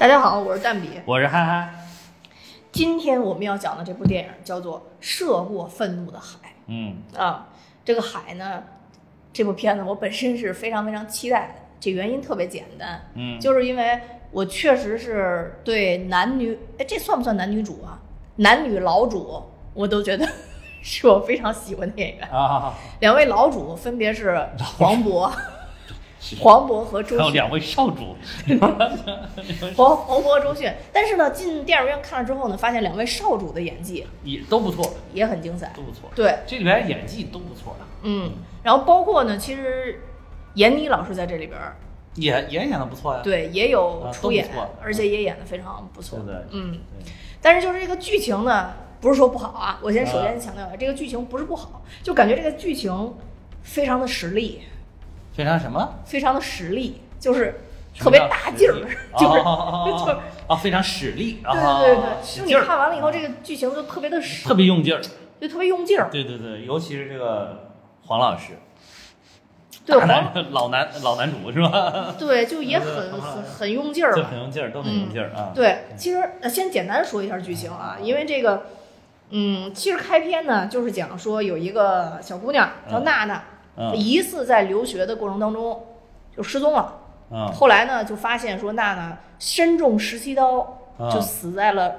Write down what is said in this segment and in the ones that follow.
大家好，我是蛋比。我是憨憨。今天我们要讲的这部电影叫做《涉过愤怒的海嗯》啊。这个海呢，这部片子我本身是非常非常期待的。这原因特别简单，嗯，就是因为我确实是对男女，哎，这算不算男女主啊？男女老主我都觉得 是我非常喜欢的演员。啊，两位老主分别是黄渤、是黄渤和周迅。还有两位少主，黄黄渤和周迅，但是呢，进电影院看了之后呢，发现两位少主的演技也都不错，也很精彩。都。不错。对，这里边演技都不错的，嗯，然后包括呢，其实闫妮老师在这里边儿，也也演的不错呀。对，也有啊出演，而且也演的非常不错。对对嗯，但是就是这个剧情呢，不是说不好啊，我先首啊先强调一下，这个剧情不是不好，就感觉这个剧情非常的实力，非常什么？非常的实力，就是特别大劲儿，就是。就是啊，非常使力对啊，对对对，就你看完了以后，这个剧情就特别的实，特别用劲儿。就特别用劲儿。对对对，尤其是这个黄老师，对男老男老男主是吧？对，就也很很很用劲儿就。很用劲儿，都很用劲儿啊。对，其实呃先简单说一下剧情啊，因为这个，嗯，其实开篇呢就是讲说有一个小姑娘叫嗯娜娜，嗯疑似在留学的过程当中就失踪了。嗯。后来呢就发现说娜娜身中十七刀，嗯。就死在了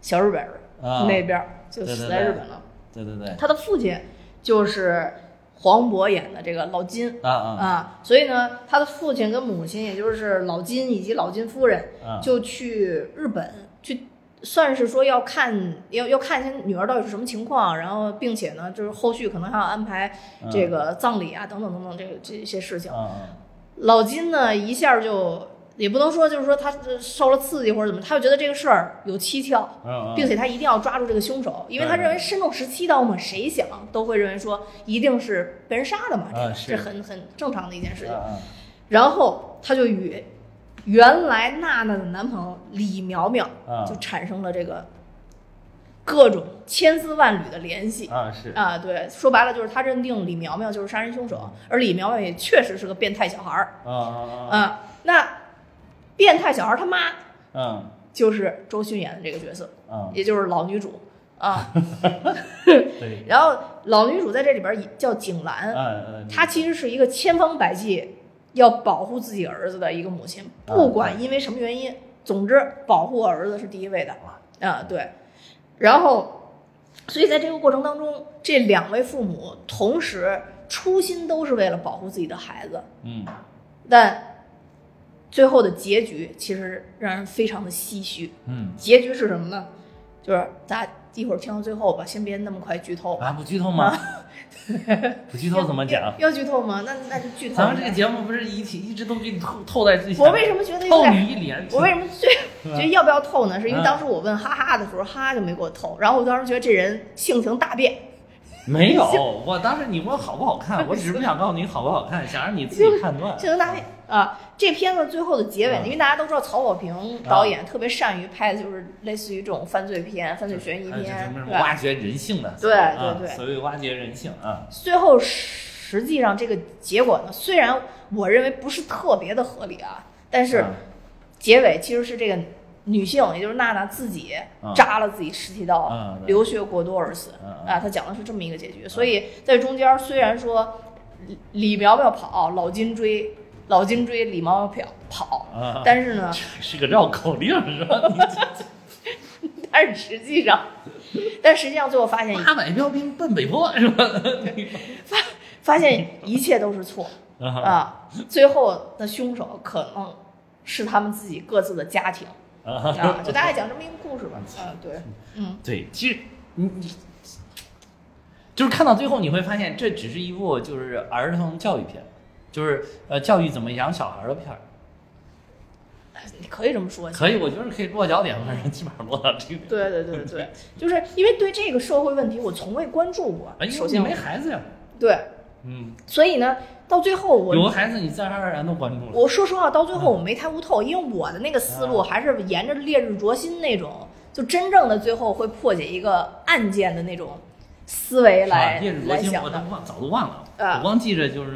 小日本那边儿，就死在日本了。对对对，他的父亲就是黄渤演的这个老金。啊啊啊，所以呢，他的父亲跟母亲，也就是老金以及老金夫人，啊，就去日本去，算是说要看要要看一下女儿到底是什么情况，然后并且呢，就是后续可能还要安排这个葬礼啊等等等等这个这些事情。啊老金呢一下就也不能说就是说他呃受了刺激或者怎么，他就觉得这个事儿有蹊跷。啊，并且他一定要抓住这个凶手，因为他认为身中十七刀嘛，谁想都会认为说一定是被人杀的嘛，这啊个是这很很正常的一件事情。啊然后他就与原来娜娜的男朋友李苗苗啊就产生了这个各种千丝万缕的联系啊是啊。对，说白了就是他认定李苗苗就是杀人凶手，而李苗苗也确实是个变态小孩儿啊啊啊。那变态小孩儿他妈嗯就是周迅演的这个角色，啊也就是老女主啊。对 然后老女主在这里边儿叫景兰，她其实是一个千方百计要保护自己儿子的一个母亲，啊不管因为什么原因，总之保护儿子是第一位的啊，对。然后，所以在这个过程当中，这两位父母同时初心都是为了保护自己的孩子，嗯但最后的结局其实让人非常的唏嘘。嗯结局是什么呢？就是大家一会儿听到最后吧，先别那么快剧透啊不剧透吗？不剧透怎么讲？要要剧透吗？那那就剧透。咱们这个节目不是一体一直都给你透透在最前，我为什么觉得有透点？你一脸？我为什么觉得要不要透呢？是因为嗯当时我问哈哈的时候，哈哈就没给我透，然后我当时觉得这人性情大变，没有，我当时你问好不好看，我只是不想告诉你好不好看，想让你自己判断。性情大变啊！这片子最后的结尾，嗯因为大家都知道曹保平导演特别善于拍的就是类似于这种犯罪片、犯罪悬疑片？挖掘人性的，对啊对对所谓挖掘人性啊，最后实际上这个结果呢，虽然我认为不是特别的合理啊，但是嗯结尾其实是这个女性，也就是娜娜自己嗯扎了自己十七刀，嗯流血过多而死。啊，他讲的是这么一个结局。所以在中间虽然说李李苗苗跑，老金追，老金追，李苗苗跑跑，啊，但是呢，是个绕口令是吧？但是实际上，但实际上最后发现八百标兵奔北坡是吧？发发现一切都是错。啊啊，最后的凶手可能是他们自己各自的家庭啊，就大概讲这么一个故事吧。啊，对，嗯，对，其实你你就是看到最后，你会发现这只是一部就是儿童教育片，就是呃教育怎么养小孩的片儿。你可以这么说。可以，我觉得可以落脚点，反正基本上落到这个。对对对对对，就是因为对这个社会问题我从未关注过哎，。首先没孩子呀？对，嗯，所以呢，到最后我有个孩子，你自然而然都关注了。我说实话，到最后我没太悟透，因为我的那个思路啊还是沿着烈日灼心那种，就真正的最后会破解一个案件的那种思维来烈日灼心，来想的。我都忘，早都忘了。啊我光记着就是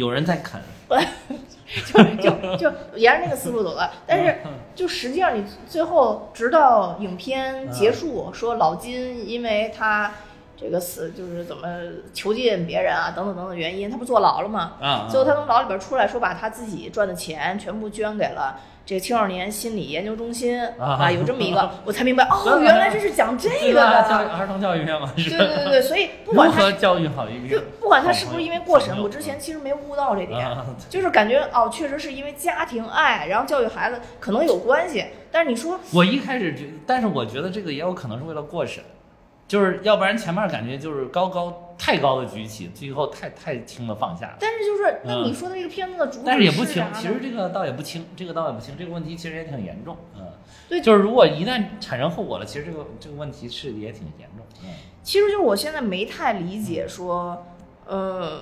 有人在啃，就就就沿着那个思路走的。但是就实际上你最后直到影片结束，说老金因为他这个死就是怎么囚禁别人啊等等等等原因，他不坐牢了吗？啊，最后他从牢里边出来，说把他自己赚的钱全部捐给了这个青少年心理研究中心啊啊，有这么一个，我才明白哦，原来这是讲这个的？教。儿童教育片嘛，对对对对，所以不管他教育好一就个不管他是不是因为过审，我之前其实没悟到这点，啊，就是感觉哦，确实是因为家庭爱，然后教育孩子可能有关系。但是你说我一开始觉，但是我觉得这个也有可能是为了过审，就是要不然前面感觉就是高高太高的举起，最后太太轻的放下。但是就是，那嗯你说的这个片子的主旨但是也不轻，其实这个倒也不轻，这个倒也不轻，这个问题其实也挺严重，嗯，对。就是如果一旦产生后果了，其实这个这个问题是也挺严重，嗯，其实就是我现在没太理解说，呃，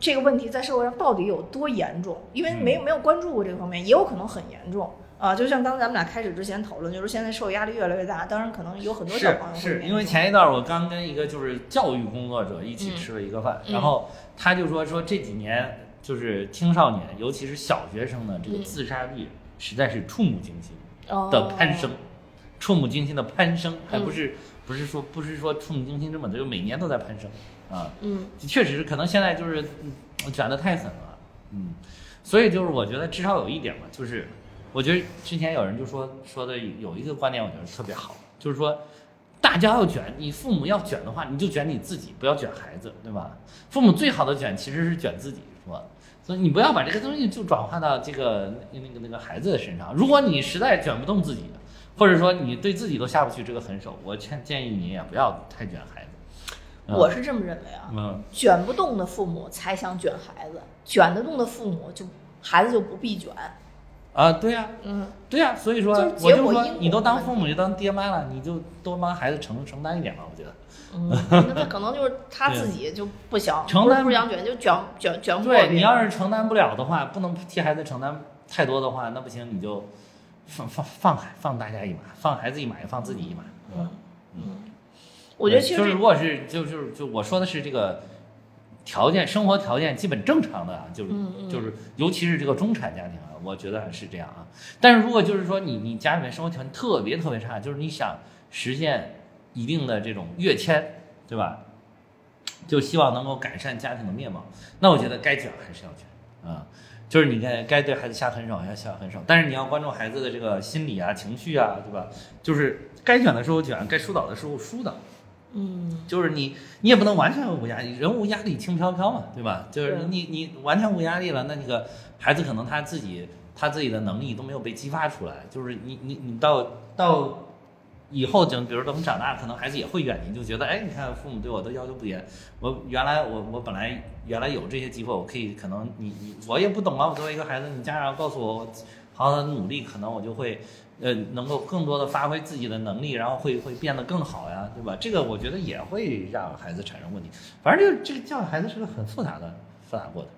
这个问题在社会上到底有多严重，因为没有没有关注过这个方面，也有可能很严重啊。就像刚才咱们俩开始之前讨论，就是现在社会压力越来越大，当然可能有很多小是朋友会是因为前一段我刚跟一个就是教育工作者一起吃了一个饭，嗯然后他就说说这几年就是青少年，尤其是小学生的这个嗯自杀率实在是触目惊心哦的攀升，触目惊心的攀升，还不嗯是、不是说不是说触目惊心这么的，就每年都在攀升啊，嗯确实是可能现在就是嗯卷的太狠了，嗯，所以就是我觉得至少有一点嘛，就是我觉得之前有人就说说的有一个观点，我觉得特别好，就是说大家要卷，你父母要卷的话，你就卷你自己，不要卷孩子，对吧？父母最好的卷其实是卷自己，是吧？所以你不要把这个东西就转化到这个那个那个孩子的身上。如果你实在卷不动自己，或者说你对自己都下不去这个狠手，我建建议你也不要太卷孩子。嗯我是这么认为啊，嗯卷不动的父母才想卷孩子，卷得动的父母就孩子就不必卷。啊，对呀、嗯，对呀、所以说就我就说你都当父母，就当爹妈了，你就多帮孩子承承担一点吧，我觉得。嗯，那他可能就是他 自己就不想，承担不是不想卷，就卷卷卷不过对。你要是承担不了的话，不能替孩子承担太多的话，那不行，你就放放放孩放大家一马，放孩子一马，也放自己一马。嗯嗯，我觉得其实就是如果是就就是就我说的是这个条件，生活条件基本正常的啊，就是、嗯嗯就是尤其是这个中产家庭啊，我觉得是这样啊。但是如果就是说你你家里面生活条件特别特别差，就是你想实现一定的这种跃迁，对吧？就希望能够改善家庭的面貌，那我觉得该卷还是要卷啊。就是你该该对孩子下狠手要下狠手，但是你要关注孩子的这个心理啊、情绪啊，对吧？就是该卷的时候卷，该疏导的时候疏导。嗯就是你，你也不能完全无压力，人无压力轻飘飘嘛，对吧？就是你你完全无压力了，那那个孩子可能他自己他自己的能力都没有被激发出来，就是你你你到到以后等，比如等长大，可能孩子也会怨你，就觉得哎，你看父母对我的要求不严，我原来我我本来原来有这些机会，我可以可能你你我也不懂啊，我作为一个孩子，你家长告诉我，我好好努力，可能我就会。呃，能够更多的发挥自己的能力，然后会会变得更好呀，对吧？这个我觉得也会让孩子产生问题。反正这个这个教育孩子是个很复杂的复杂过程。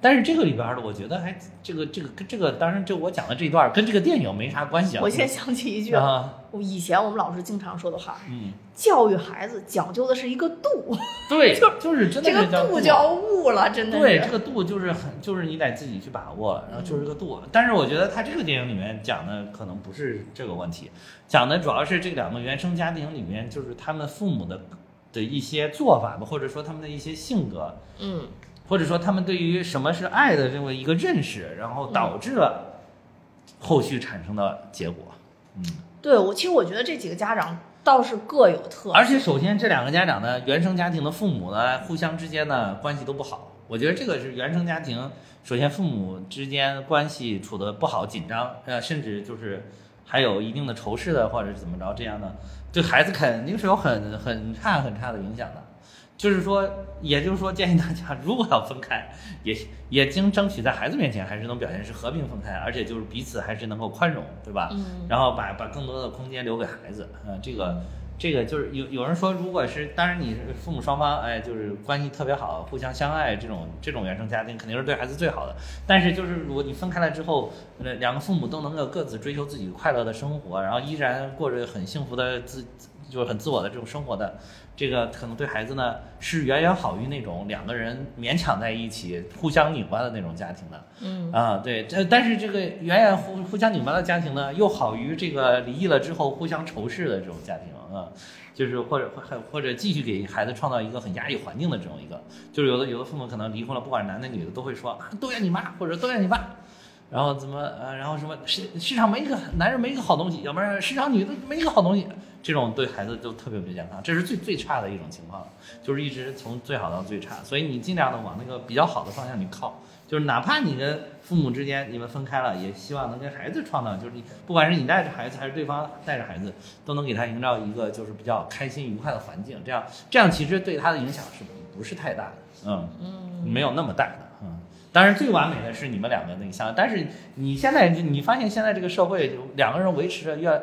但是这个里边儿的，我觉得还这个这个跟这个，当然这我讲的这一段儿跟这个电影没啥关系啊。我现在想起一句，啊，我以前我们老师经常说的话：嗯，教育孩子讲究的是一个度，对，就就是真的这个度叫悟了，真的。对，这个度就是很，就是你得自己去把握，然后就是这个度。但是我觉得他这个电影里面讲的可能不是这个问题，讲的主要是这两个原生家庭里面，就是他们父母的的一些做法吧，或者说他们的一些性格，嗯或者说他们对于什么是爱的这么一个认识，然后导致了后续产生的结果。嗯，对我其实我觉得这几个家长倒是各有特色，而且首先这两个家长呢，原生家庭的父母呢，互相之间呢关系都不好。我觉得这个是原生家庭，首先父母之间关系处得不好、紧张，呃，甚至就是还有一定的仇视的，或者是怎么着这样的，对孩子肯定是有很很差很差的影响的。就是说，也就是说，建议大家如果要分开，也也经争取在孩子面前还是能表现是和平分开，而且就是彼此还是能够宽容，对吧？嗯然后把把更多的空间留给孩子，呃，这个这个就是有有人说，如果是当然你父母双方，哎，就是关系特别好，互相相爱，这种这种原生家庭肯定是对孩子最好的。但是就是如果你分开了之后，呃，两个父母都能够各自追求自己快乐的生活，然后依然过着很幸福的自就是很自我的这种生活的，这个可能对孩子呢是远远好于那种两个人勉强在一起互相拧巴的那种家庭的。嗯啊，对，这但是这个远远互互相拧巴的家庭呢，又好于这个离异了之后互相仇视的这种家庭啊，就是或者或或者继续给孩子创造一个很压抑环境的这种一个，就是有的有的父母可能离婚了，不管男的女的都会说啊，都怨你妈或者都怨你爸。然后怎么呃，然后什么市市场没一个男人没一个好东西，要不然市场女的没一个好东西，这种对孩子就特别不健康，这是最最差的一种情况，就是一直从最好到最差，所以你尽量的往那个比较好的方向去靠，就是哪怕你跟父母之间你们分开了，也希望能跟孩子创造，就是你不管是你带着孩子还是对方带着孩子，都能给他营造一个就是比较开心愉快的环境，这样这样其实对他的影响是不是太大的，嗯嗯，没有那么大的，嗯。当然，最完美的是你们两个那个相，但是你现在你发现现在这个社会，两个人维持着越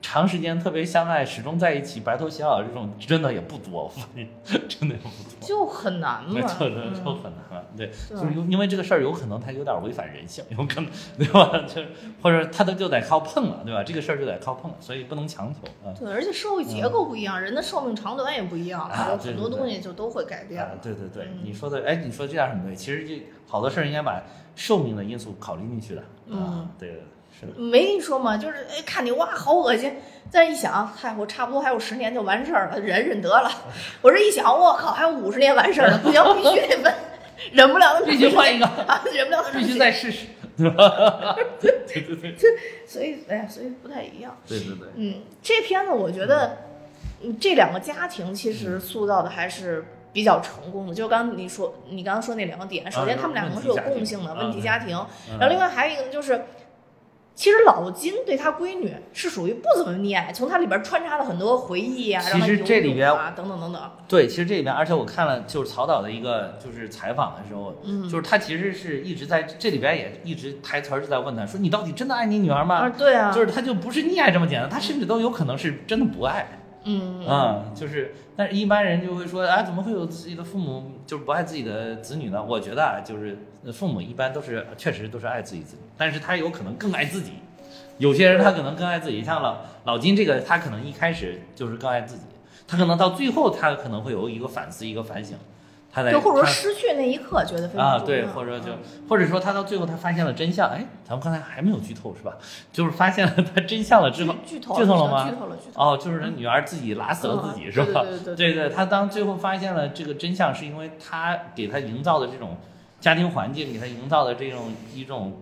长时间特别相爱，始终在一起，白头偕老这种真的也不多，我发现真的也不多，就很难嘛，没错，就很难了。对，对就是因因为这个事儿有可能它有点违反人性，有可能 对吧？就是或者他的就得靠碰了，对吧？这个事儿就得靠碰，所以不能强求啊。对，而且社会结构不一样，人的寿命长短也不一样，很多东西就都会改变啊。，对对对，嗯你说的，哎，你说这点很对。其实这好多事儿应该把寿命的因素考虑进去的。嗯啊，对对对，没跟你说嘛，就是哎，看你哇，好恶心。再一想，嗨，我差不多还有十年就完事儿了，忍忍得了。我这一想，我靠，还有五十年完事儿了，不行，必须得问，忍不了，必须换一个啊，忍不了，必须再试试，对吧？对对对所以，哎呀，所以不太一样。对对对，嗯，这片子我觉得，嗯，这两个家庭其实塑造的还是比较成功的。就刚刚你说，你刚刚说那两个点，首先啊他们两个是有共性的问题家庭，嗯然后另外还有一个呢，就是其实老金对他闺女是属于不怎么溺爱，从他里边穿插了很多回忆啊，其实这里边啊等等等等。对，其实这里边，而且我看了就是曹导的一个就是采访的时候，嗯就是他其实是一直在这里边也一直台词儿是在问他说你到底真的爱你女儿吗？啊，对啊，就是他就不是溺爱这么简单，他甚至都有可能是真的不爱。嗯嗯，就是，但是一般人就会说哎，怎么会有自己的父母就是不爱自己的子女呢？我觉得啊，就是父母一般都是确实都是爱自己子女，但是他有可能更爱自己。有些人他可能更爱自己，像老老金这个，他可能一开始就是更爱自己，他可能到最后他可能会有一个反思，一个反省，他在就或者说失去那一刻觉得非常啊，对，或者就嗯或者说他到最后他发现了真相，哎，咱们刚才还没有剧透是吧？就是发现了他真相了之后，剧剧透剧透了吗剧透了，剧透了。哦，就是他女儿自己拉死了自己、嗯是吧？对对对对对，他当最后发现了这个真相，是因为他给他营造的这种家庭环境，给他营造的这种一种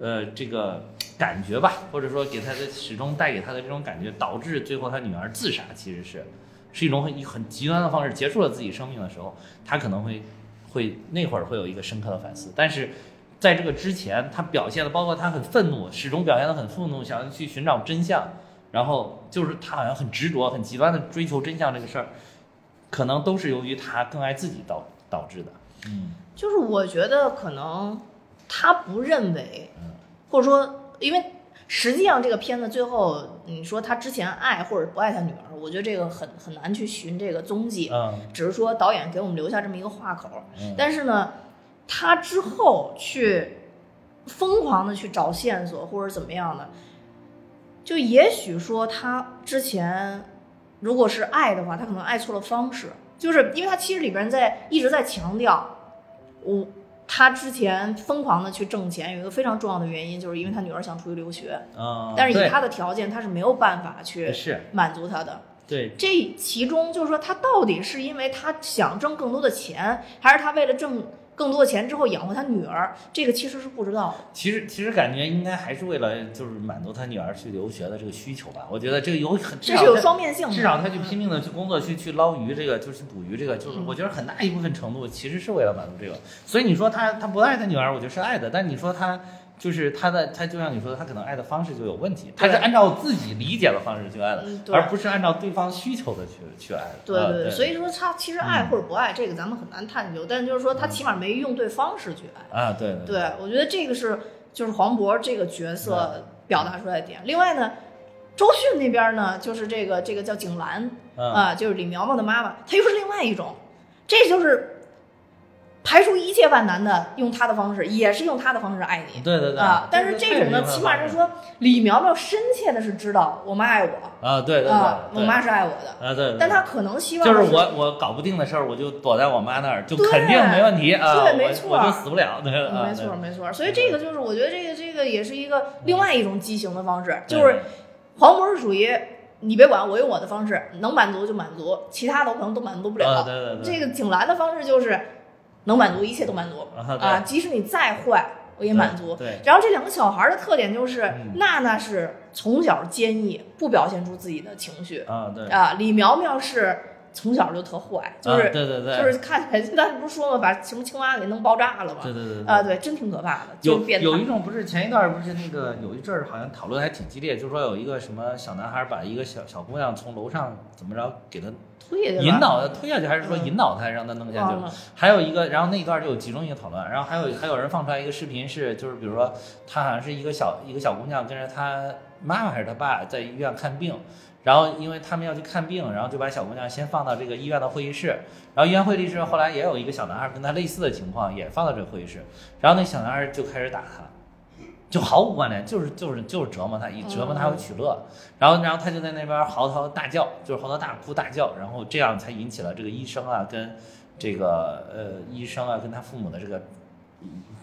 呃这个感觉吧，或者说给他的始终带给他的这种感觉，导致最后他女儿自杀，其实是是一种很很极端的方式结束了自己生命的时候，他可能会会那会儿会有一个深刻的反思，但是。在这个之前，他表现的包括他很愤怒，始终表现的很愤怒，想要去寻找真相，然后就是他好像很执着、很极端的追求真相这个事儿，可能都是由于他更爱自己导导致的。嗯就是我觉得可能他不认为嗯，或者说，因为实际上这个片子最后你说他之前爱或者不爱他女儿，我觉得这个很很难去寻这个踪迹，嗯只是说导演给我们留下这么一个话口。嗯但是呢，他之后去疯狂的去找线索或者怎么样的，就也许说他之前如果是爱的话，他可能爱错了方式，就是因为他其实里边在一直在强调，我他之前疯狂的去挣钱，有一个非常重要的原因，就是因为他女儿想出去留学，嗯，但是以他的条件，他是没有办法去满足他的。对。这其中就是说，他到底是因为他想挣更多的钱，还是他为了挣更多的钱之后养活他女儿？这个其实是不知道的。其实其实感觉应该还是为了就是满足他女儿去留学的这个需求吧。我觉得这个有很至这是有双面性的。至少他去拼命的去工作，去去捞鱼，这个就是捕鱼，这个就是嗯我觉得很大一部分程度其实是为了满足这个。所以你说他他不爱他女儿，我觉得是爱的，但你说他就是他的他就像你说的，他可能爱的方式就有问题，他是按照自己理解的方式去爱的嗯，而不是按照对方需求的去去爱的。啊对对对，所以说他其实爱或者不爱，这个咱们很难探究。但就是说，他起码没用对方式去爱。啊，对对对，我觉得这个是就是黄渤这个角色表达出来的点。另外呢，周迅那边呢，就是这个这个叫景兰嗯啊，就是李苗苗的妈妈，她又是另外一种，这就是排除一切万难的用他的方式，也是用他的方式爱你。对对对啊，但是这这种呢，起码是说李苗苗深切的是知道我妈爱我啊，对对对，啊，我妈是爱我的，啊对，但他可能希望就是我我搞不定的事儿，我就躲在我妈那儿，就肯定没问题啊，对，没错，我就死不了，对，没错没错。所以这个就是我觉得这个这个也是一个另外一种畸形的方式，就是黄渤是属于。你别管，我用我的方式能满足就满足，其他的我可能都满足不了。对对对。这个景兰的方式就是能满足，一切都满足啊，即使你再坏，我也满足。对。然后这两个小孩的特点就是，娜娜是从小坚毅，不表现出自己的情绪啊，对啊，李苗苗是。从小就特坏，就是对对对，就是看起来，当时不是说嘛，把什么青蛙给弄爆炸了嘛？对对对，啊对，真挺可怕的。有有一种不是前一段不是那个有一阵儿好像讨论还挺激烈，就是说有一个什么小男孩把一个小小姑娘从楼上怎么着给她推引导她推下去，还是说引导他让她弄下去？还有一个，然后那一段就有集中一个讨论，然后还有还有人放出来一个视频是，就是比如说他好像是一个小一个小姑娘跟着她妈妈还是她爸在医院看病。然后，因为他们要去看病，然后就把小姑娘先放到这个医院的会议室。然后医院会议室后来也有一个小男孩跟他类似的情况，也放到这个会议室。然后那小男孩就开始打他，就毫无关联，就是就是就是折磨他，以折磨他为取乐。然后然后他就在那边嚎啕大叫，就是嚎啕大哭大叫。然后这样才引起了这个医生啊跟这个呃医生啊跟他父母的这个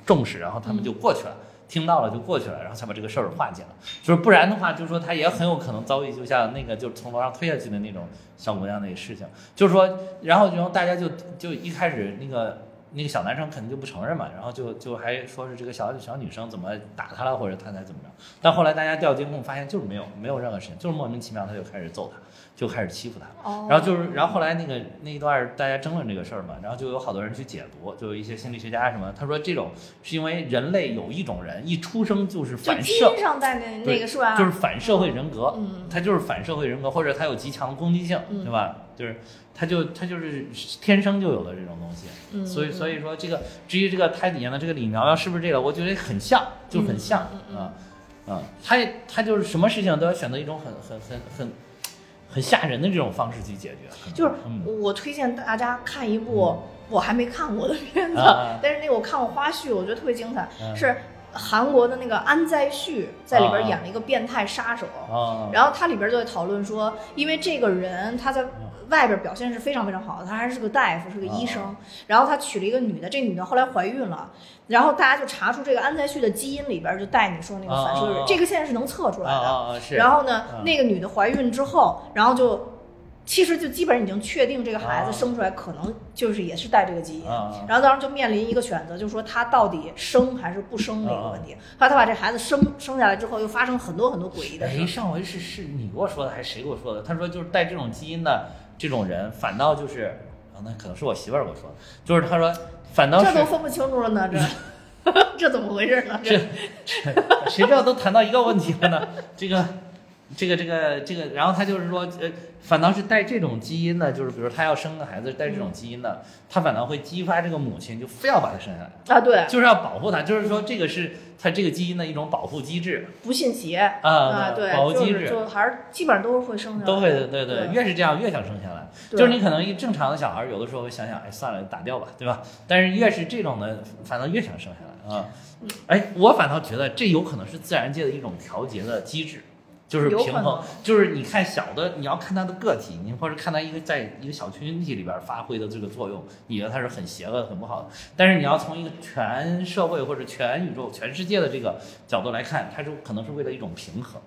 重视。然后他们就过去了。听到了就过去了，然后才把这个事儿化解了。就是不然的话，就是说他也很有可能遭遇，就像那个就从楼上推下去的那种小姑娘那个事情。就是说，然后然后大家就就一开始那个那个小男生肯定就不承认嘛，然后就就还说是这个小小女生怎么打他了，或者他才怎么着。但后来大家调监控发现就是没有没有任何事情，就是莫名其妙他就开始揍他。就开始欺负他，然后就是，然后后来那个那一段大家争论这个事儿嘛，然后就有好多人去解读，就有一些心理学家什么，他说这种是因为人类有一种人一出生就是反射，上带那那个是吧？就是反社会人格，他就是反社会人格，或者他有极强的攻击性，对吧？就是他就他就是天生就有的这种东西，所以所以说这个至于这个胎底下的这个李苗苗是不是这个，我觉得很像，就很像啊啊，他他就是什么事情都要选择一种很很很很。很吓人的这种方式去解决，就是我推荐大家看一部我还没看过的片子，但是那个我看过花絮，我觉得特别精彩，是韩国的那个安在旭在里边演了一个变态杀手，然后他里边就在讨论说，因为这个人他在。外边表现是非常非常好的，他还是个大夫，是个医生。然后他娶了一个女的，这女的后来怀孕了，然后大家就查出这个安在旭的基因里边就带你说那个反射日，这个现在是能测出来的。然后呢，那个女的怀孕之后，然后就其实就基本上已经确定这个孩子生出来可能就是也是带这个基因。然后当时就面临一个选择，就是说他到底生还是不生的一个问题。后来他把这孩子生生下来之后，又发生很多很多诡异的事。哎，上回是是你给我说的还是谁给我说的？他说就是带这种基因的。这种人反倒就是，啊，那可能是我媳妇儿跟我说的，就是他说，反倒是这都分不清楚了呢，这 这怎么回事呢？这谁知道都谈到一个问题了呢？这个，这个，这个，这个，然后他就是说，呃。反倒是带这种基因的，就是比如他要生个孩子带这种基因的，他反倒会激发这个母亲就非要把他生下来啊，对，就是要保护他，就是说这个是他这个基因的一种保护机制，不信邪啊，对，保护机制就还是基本上都是会生下来，都会的，对对，越是这样越想生下来，就是你可能一正常的小孩有的时候会想想，哎，算了，打掉吧，对吧？但是越是这种的，反倒越想生下来啊，哎，我反倒觉得这有可能是自然界的一种调节的机制。就是平衡，就是你看小的，你要看它的个体，你或者看它一个在一个小群体里边发挥的这个作用，你觉得它是很邪恶、很不好的。但是你要从一个全社会或者全宇宙、全世界的这个角度来看，它是可能是为了一种平衡。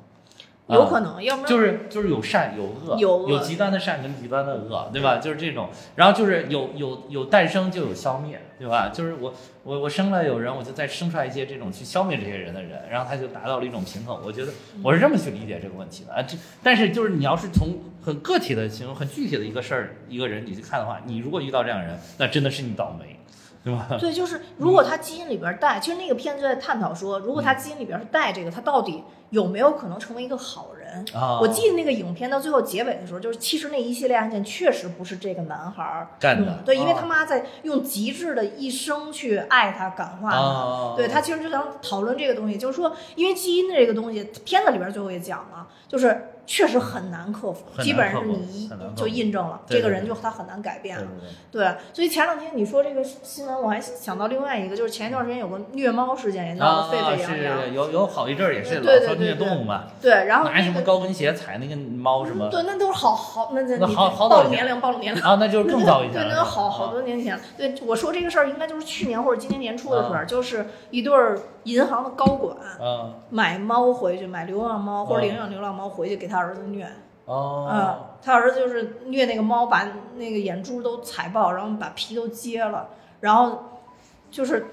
有可能，要不然就是就是有善有恶，有有极端的善跟极端的恶，对吧？就是这种，然后就是有有有诞生就有消灭，对吧？就是我我我生了有人，我就再生出来一些这种去消灭这些人的人，然后他就达到了一种平衡。我觉得我是这么去理解这个问题的啊。这但是就是你要是从很个体的形容、很具体的一个事儿、一个人你去看的话，你如果遇到这样的人，那真的是你倒霉，对吧？对，就是如果他基因里边带，其实那个片子在探讨说，如果他基因里边是带这个，他到底。有没有可能成为一个好人？啊，我记得那个影片到最后结尾的时候，就是其实那一系列案件确实不是这个男孩儿干的嗯对，因为啊他妈在用极致的一生去爱他、感化他。啊，对他其实就想讨论这个东西，就是说，因为基因的这个东西，片子里边最后也讲了，就是确实很难克服，基本上是你一就印证了对对这个人就他很难改变对了。对对，对，所以前两天你说这个新闻，我还想到另外一个，就是前一段时间有个虐猫事件，也闹啊得沸沸扬扬。是有有好一阵儿也是对对老说虐对对动物嘛，对，然后拿什么那个高跟鞋踩那个猫什么对，那都是好好那那好好早以前暴露年龄，暴露年龄。啊，那就是更早以前对，了。那好好啊多年前。对，我说这个事儿应该就是去年或者今年年初的事啊儿，就是一对儿银行的高管啊买猫回去，买流浪猫或者啊领养流浪猫回去给他儿子虐。哦啊，他儿子就是虐那个猫，把那个眼珠都踩爆，然后把皮都揭了，然后就是，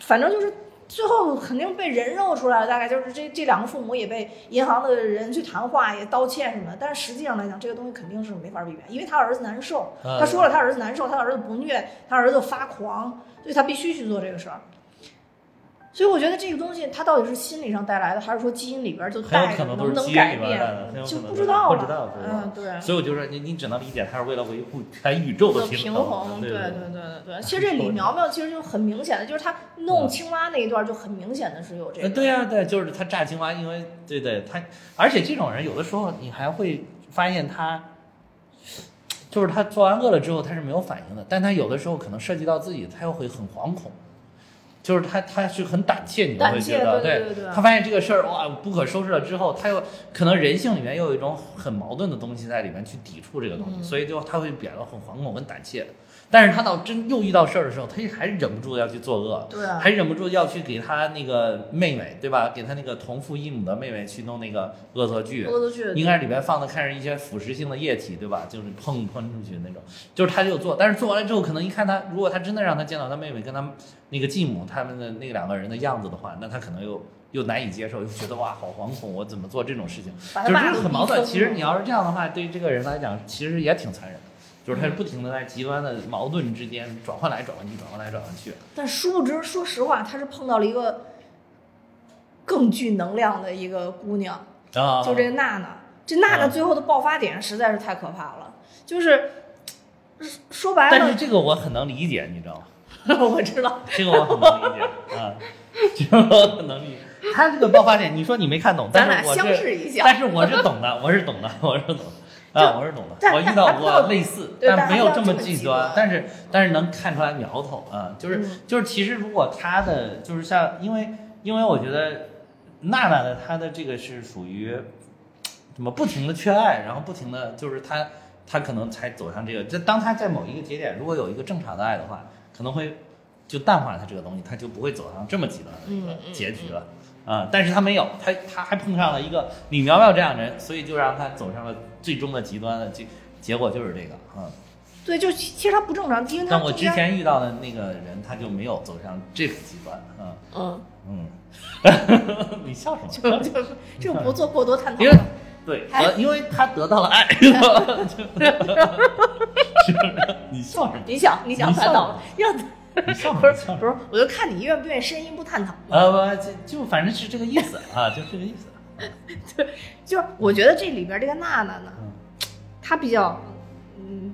反正就是最后肯定被人肉出来了，大概就是这这两个父母也被银行的人去谈话，也道歉什么的，但是实际上来讲，这个东西肯定是没法避免，因为他儿子难受，嗯他说了他儿子难受，他儿子不虐，他儿子发狂，所以他必须去做这个事儿。所以我觉得这个东西，它到底是心理上带来的，还是说基因里边就很带着，有可能能不能都是基因改里边的很变，就不知道了。嗯，对。所以我就说，你你只能理解它是为了维护全宇宙的平衡。对对对对对对。其实这李苗苗其实就很明显的，就是他弄青蛙那一段就很明显的是有这个。呃，对呀、对，就是他炸青蛙，因为对对他，而且这种人有的时候你还会发现他，就是他做完恶了之后他是没有反应的，但他有的时候可能涉及到自己，他又会很惶恐，就是他他是很胆怯，你就会觉得，对他发现这个事儿哇不可收拾了之后，他又可能人性里面又有一种很矛盾的东西在里面去抵触这个东西，嗯。所以就他会变得很惶恐跟胆怯。但是他到真又遇到事儿的时候，他还是忍不住要去作恶，对啊还忍不住要去给他那个妹妹，对吧？给他那个同父异母的妹妹去弄那个恶作剧，恶作剧。应该是里边放的看是一些腐蚀性的液体，对吧？就是砰喷出去那种，就是他就做，但是做完了之后，可能一看他，如果他真的让他见到他妹妹跟他那个继母他们的那两个人的样子的话，那他可能又又难以接受，又觉得哇好惶恐，我怎么做这种事情？就是很矛盾。其实你要是这样的话，对于这个人来讲，其实也挺残忍的。就是他是不停的在极端的矛盾之间转换来转换去，转换来转换去。但殊不知，说实话，他是碰到了一个更具能量的一个姑娘，啊，就这个娜娜。这娜娜啊最后的爆发点实在是太可怕了，就是说白了但是，这个我很能理解，你知道吗？我知道，这个我很能理解啊，这个我很能理解。他这个爆发点，你说你没看懂，咱俩但是我是，相视一笑。但是我是懂的，我是懂的，我是懂的啊，我是懂的。我遇到过类似，但没有这么么极端，但是但是能看出来苗头啊，就是嗯就是其实如果他的就是像，因为因为我觉得娜娜的她的这个是属于怎么不停的缺爱，然后不停的就是她她可能才走上这个，这当她在某一个节点如果有一个正常的爱的话，可能会就淡化她这个东西，她就不会走上这么极端的一个结局了。啊、但是他没有，他他还碰上了一个李苗苗这样的人，所以就让他走上了最终的极端的结结果就是这个啊。对，就其实他不正常，因为他但我之前遇到的那个人，他就没有走上这个极端嗯。嗯，嗯，你笑什么？就就 这个不做过多探讨因为。对，还得因为他得到了爱？你笑什么？你想，你想你笑探讨，要 你笑什不么？是不是，我就看你愿不愿意深一步探讨。呃，不，就就反正是这个意思啊，就这个意思。就是我觉得这里边这个娜娜呢，嗯她比较，嗯，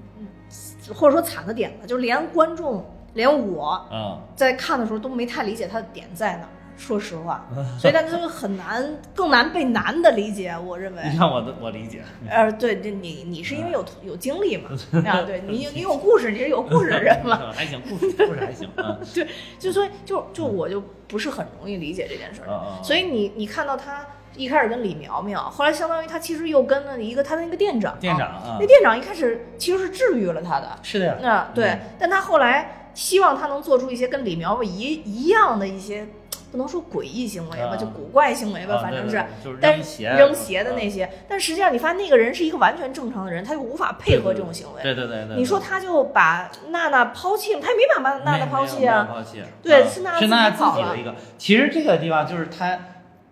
或者说惨的点吧，就连观众，连我嗯，在看的时候都没太理解她的点在哪儿。说实话，所以他就很难，更难被男的理解。我认为，你看我的，我理解。呃，对，这你你是因为有有经历嘛？啊，对你你有故事，你是有故事的人嘛？还行，故事故事还行对。就所以就就我就不是很容易理解这件事儿。所以你你看到他一开始跟李苗苗，后来相当于他其实又跟了一个他的那个店长，店长啊那，店长一开始其实是治愈了他的，是的呀。那对嗯，但他后来希望他能做出一些跟李苗苗一一样的一些，不能说诡异行为吧，啊就古怪行为吧，啊反正是。对对就是但扔鞋扔鞋的啊那些，但实际上你发现那个人是一个完全正常的人，他就无法配合这种行为。对对对对。你说他就把娜娜抛弃了，他也没把娜娜抛弃啊。抛弃。对啊是娜娜自己是娜娜自己的一个。其实这个地方就是他，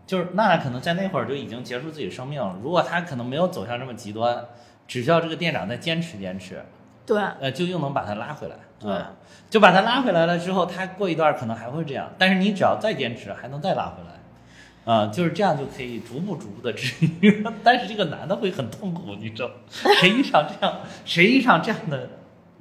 就是娜娜可能在那会儿就已经结束自己生命了。如果他可能没有走向这么极端，只需要这个店长再坚持坚持，对，呃，就又能把他拉回来。对啊就把他拉回来了之后，他过一段可能还会这样，但是你只要再坚持，还能再拉回来。啊、就是这样就可以逐步逐步的治愈。但是这个男的会很痛苦，你知道，谁遇上这样，谁遇上这样的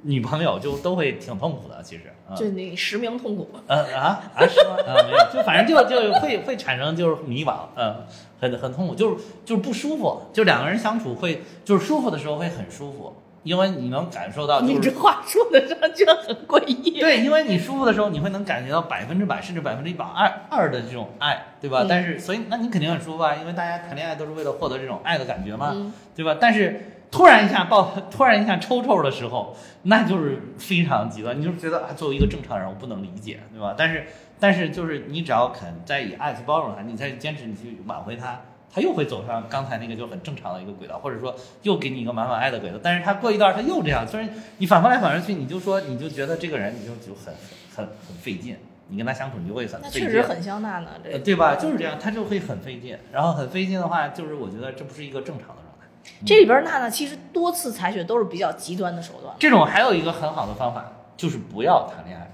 女朋友就都会挺痛苦的，其实啊。就你实名痛苦。呃啊啊是吗？啊没有，就反正就就会会产生就是迷茫，嗯，很很痛苦，就是就是不舒服，就两个人相处会就是舒服的时候会很舒服，因为你能感受到、就是，你这话说的上就很诡异。对，因为你舒服的时候，你会能感觉到百分之百甚至百分之一百二二的这种爱，对吧？嗯但是所以那你肯定很舒服啊，因为大家谈恋爱都是为了获得这种爱的感觉嘛，嗯对吧？但是突然一下爆，突然一下抽抽的时候，那就是非常极端，你就觉得啊，作为一个正常人，我不能理解，对吧？但是但是就是你只要肯再以爱去包容他，你再坚持你去挽回他。他又会走上刚才那个就很正常的一个轨道，或者说又给你一个满满爱的轨道，但是他过一段他又这样，所以你反过来反上去，你就说你就觉得这个人你就就很很很费劲，你跟他相处你就会很费劲。那确实很像娜娜这个，对吧？就是这样，他就会很费劲，然后很费劲的话，就是我觉得这不是一个正常的状态。这里边娜娜其实多次采取都是比较极端的手段。这种还有一个很好的方法，就是不要谈恋爱。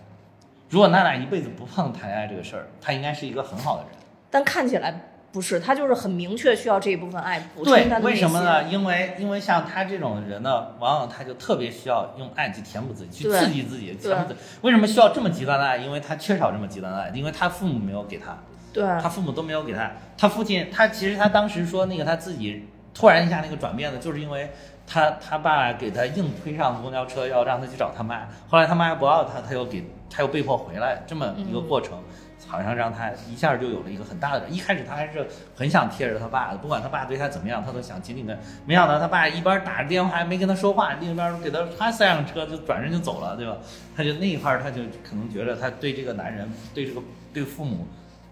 如果娜娜一辈子不碰谈恋爱这个事儿，她应该是一个很好的人。但看起来不是，他就是很明确需要这一部分爱补充对她，的为什么呢？因为因为像他这种人呢，往往他就特别需要用爱去填补自己，去刺激自己，填补自己。为什么需要这么极端的爱？因为他缺少这么极端的爱，因为他父母没有给他。对，他父母都没有给他，他父亲，他其实他当时说那个他自己突然一下那个转变的，就是因为他他爸给他硬推上公交车，要让他去找他妈，后来他妈不要他，他又给他又被迫回来，这么一个过程，好像让他一下就有了一个很大的。一开始他还是很想贴着他爸的，不管他爸对他怎么样，他都想紧紧的。没想到他爸一边打着电话还没跟他说话，另一边给他他塞上车就转身就走了，对吧？他就那一块儿他就可能觉得他对这个男人，对这个对父母。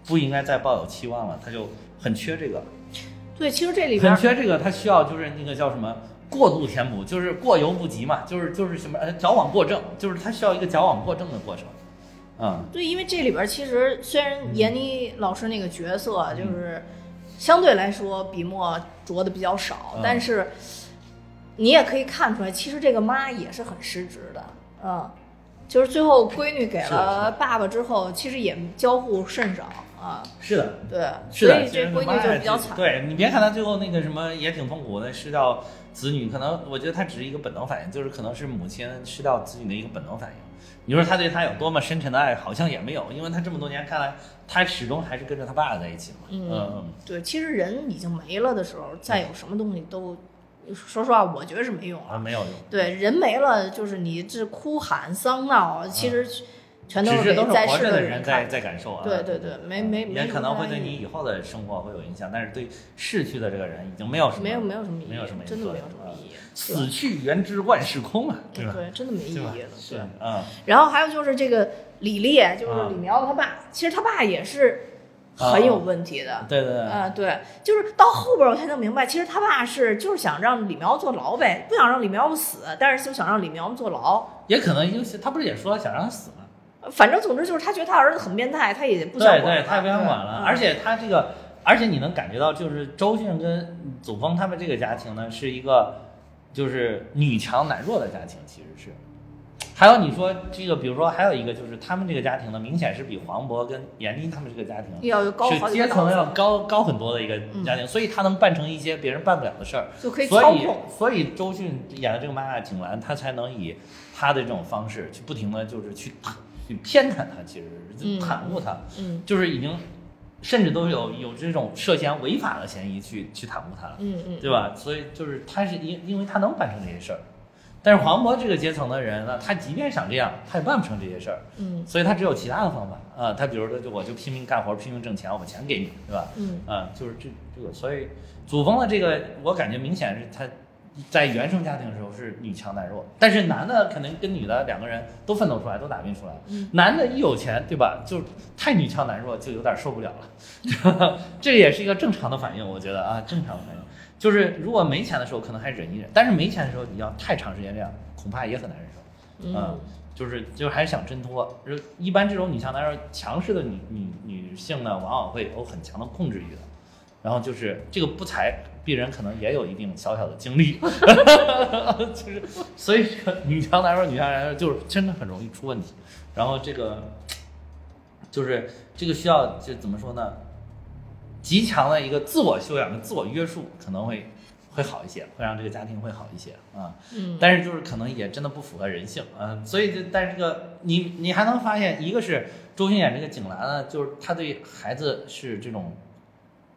不应该再抱有期望了，他就很缺这个，对，其实这里边很缺这个，他需要就是那个叫什么过度填补，就是过犹不及嘛，就是就是什么呃矫枉过正，就是他需要一个矫枉过正的过程，嗯，对，因为这里边其实虽然闫妮老师那个角色就是相对来说笔墨着的比较少，嗯。但是你也可以看出来，其实这个妈也是很失职的，嗯，就是最后闺女给了爸爸之后，其实也交互甚少啊，是的，对，是的，所以这闺女就比较惨，对你别看她最后那个什么也挺痛苦的，失掉子女，可能我觉得她只是一个本能反应，就是可能是母亲失掉子女的一个本能反应。你说他对他有多么深沉的爱，好像也没有，因为他这么多年看来，他始终还是跟着他爸在一起嘛。嗯嗯，对，其实人已经没了的时候，再有什么东西都，说实话，我觉得是没用啊，没有用。对，人没了，就是你这哭喊丧闹，其实全都只是都是活着在世的的人在。在感受啊。对对对，没没没也可能会对你以后的生活会有影响，但是对逝去的这个人已经没有什么没有没有什么意义，没有什么真的没有什么意义。死去元知万事空啊，对真的没意义了。是对，嗯，然后还有就是这个李烈，就是啊李苗他爸，其实他爸也是很有问题的。对对对，啊、对，就是到后边我才能明白，其实他爸是就是想让李苗坐牢呗，不想让李苗死，但是就想让李苗坐牢。也可能因为他不是也说想让他死吗？反正总之就是他觉得他儿子很变态，他也不想对对，管了他也不想管了，嗯而且他这个，而且你能感觉到，就是周迅跟祖峰他们这个家庭呢，是一个就是女强男弱的家庭，其实是。还有你说这个，比如说还有一个就是他们这个家庭呢，明显是比黄渤跟闫妮他们这个家庭要是阶层要高高很多的一个家庭，所以他能办成一些别人办不了的事儿。就可以所以操控。，所以周迅演的这个妈妈景兰，她才能以她的这种方式去不停的就是去去偏袒他，其实就袒护他，嗯。就是已经甚至都有有这种涉嫌违法的嫌疑去去袒护他了，嗯嗯，对吧？所以就是他是因因为他能办成这些事儿，但是黄渤这个阶层的人呢，他即便想这样，他也办不成这些事儿，嗯。所以他只有其他的方法。啊、他比如说就我就拼命干活，拼命挣钱，我把钱给你，对吧？嗯。啊、就是这这个，所以祖峰的这个，我感觉明显是他在原生家庭的时候是女强男弱，但是男的可能跟女的两个人都奋斗出来，都打拼出来。嗯男的一有钱，对吧？就太女强男弱，就有点受不了了。这也是一个正常的反应，我觉得啊，正常的反应就是如果没钱的时候可能还忍一忍，但是没钱的时候你要太长时间这样，恐怕也很难忍受。嗯就是就是还是想挣脱。就一般这种女强男弱、强势的女女女性呢，往往会有很强的控制欲的。然后就是这个不才鄙人可能也有一定小小的经历，就是所以这个女强男弱、女强男弱就是真的很容易出问题。然后这个就是这个需要就怎么说呢？极强的一个自我修养跟自我约束，可能会会好一些，会让这个家庭会好一些啊。嗯，但是就是可能也真的不符合人性啊，所以就但是这个你你还能发现，一个是周迅演这个景兰呢，就是他对孩子是这种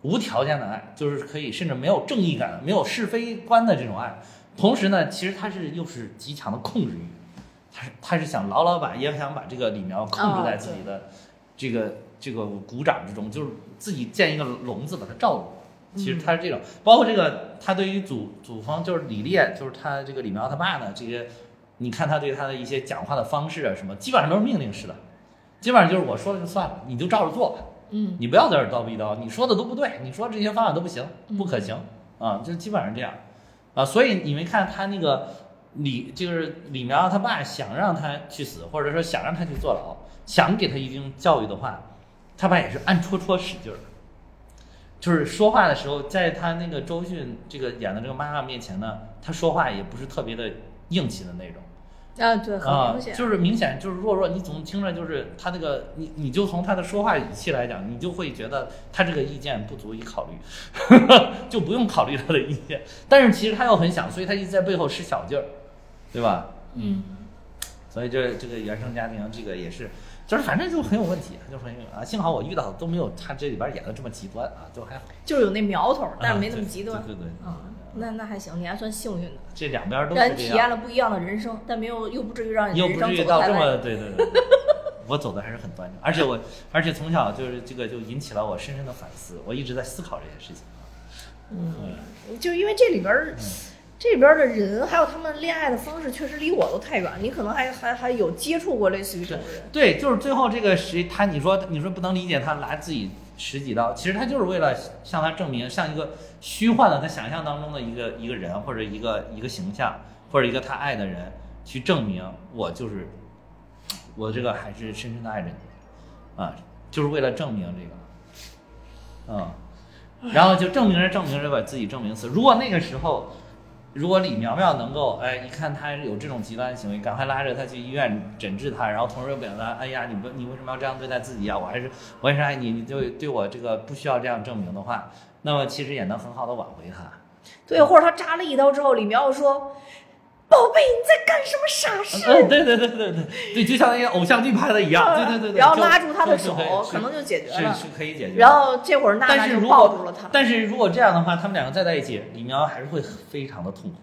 无条件的爱，就是可以甚至没有正义感、没有是非观的这种爱。同时呢，其实他是又是极强的控制欲，他是他是想牢牢把也想把这个李苗控制在自己的这个、这个鼓掌之中，就是自己建一个笼子把它罩住。其实他是这种，包括这个他对于祖祖方就是李烈，就是他这个李苗他爸呢，这些你看他对他的一些讲话的方式啊什么，基本上都是命令式的，基本上就是我说了就算了，你就照着做吧。嗯你不要在这儿叨逼叨，你说的都不对，你说这些方法都不行，嗯不可行啊，就基本上这样啊。所以你没看他那个李，就是李苗他爸想让他去死，或者说想让他去坐牢，想给他一定教育的话，他爸也是暗戳戳使劲儿。就是说话的时候，在他那个周迅这个演的这个妈妈面前呢，他说话也不是特别的硬气的那种。啊，对，很啊明，显，就是明显就是弱弱，你总听着就是他那个你你就从他的说话语气来讲，你就会觉得他这个意见不足以考虑，就不用考虑他的意见。但是其实他又很想，所以他一直在背后使小劲儿，对吧？嗯，所以这这个原生家庭这个也是，就是反正就很有问题，就很有啊。幸好我遇到的都没有他这里边演的这么极端啊，就还好。就是有那苗头，但是啊没那么极端。对对对，啊，那那还行，你还算幸运的，这两边都让你体验了不一样的人生，但没有又不至于让你又不至于到人生走得太歪。这么对对对。我走的还是很端正，而且我，而且从小就是这个就引起了我深深的反思，我一直在思考这件事情。嗯，就因为这里边儿，这里边儿的人还有他们恋爱的方式，确实离我都太远。你可能还还还有接触过类似于这种人。对，就是最后这个谁他你说你说不能理解他拿自己十几刀，其实他就是为了向他证明，像一个虚幻的他想象当中的一个一个人或者一个一个形象或者一个他爱的人，去证明我就是我这个还是深深的爱着你，啊，就是为了证明这个，嗯，然后就证明着证明着把自己证明死。如果那个时候。如果李苗苗能够，哎，一看他有这种极端行为，赶快拉着他去医院诊治他，然后同时又表达，哎呀，你不，你为什么要这样对待自己啊？我还是，我也是爱你，你就对我这个不需要这样证明的话，那么其实也能很好的挽回他。对，或者他扎了一刀之后，李苗苗说：“宝贝，你在干什么傻事？”嗯，对对对对对对，就像那个偶像剧拍的一样，对对对对，然后拉住他的手可能就解决了。是是可以解决。然后这会儿娜娜就抱住了他。但是如果这样的话，他们两个再在一起，李苗还是会非常的痛苦，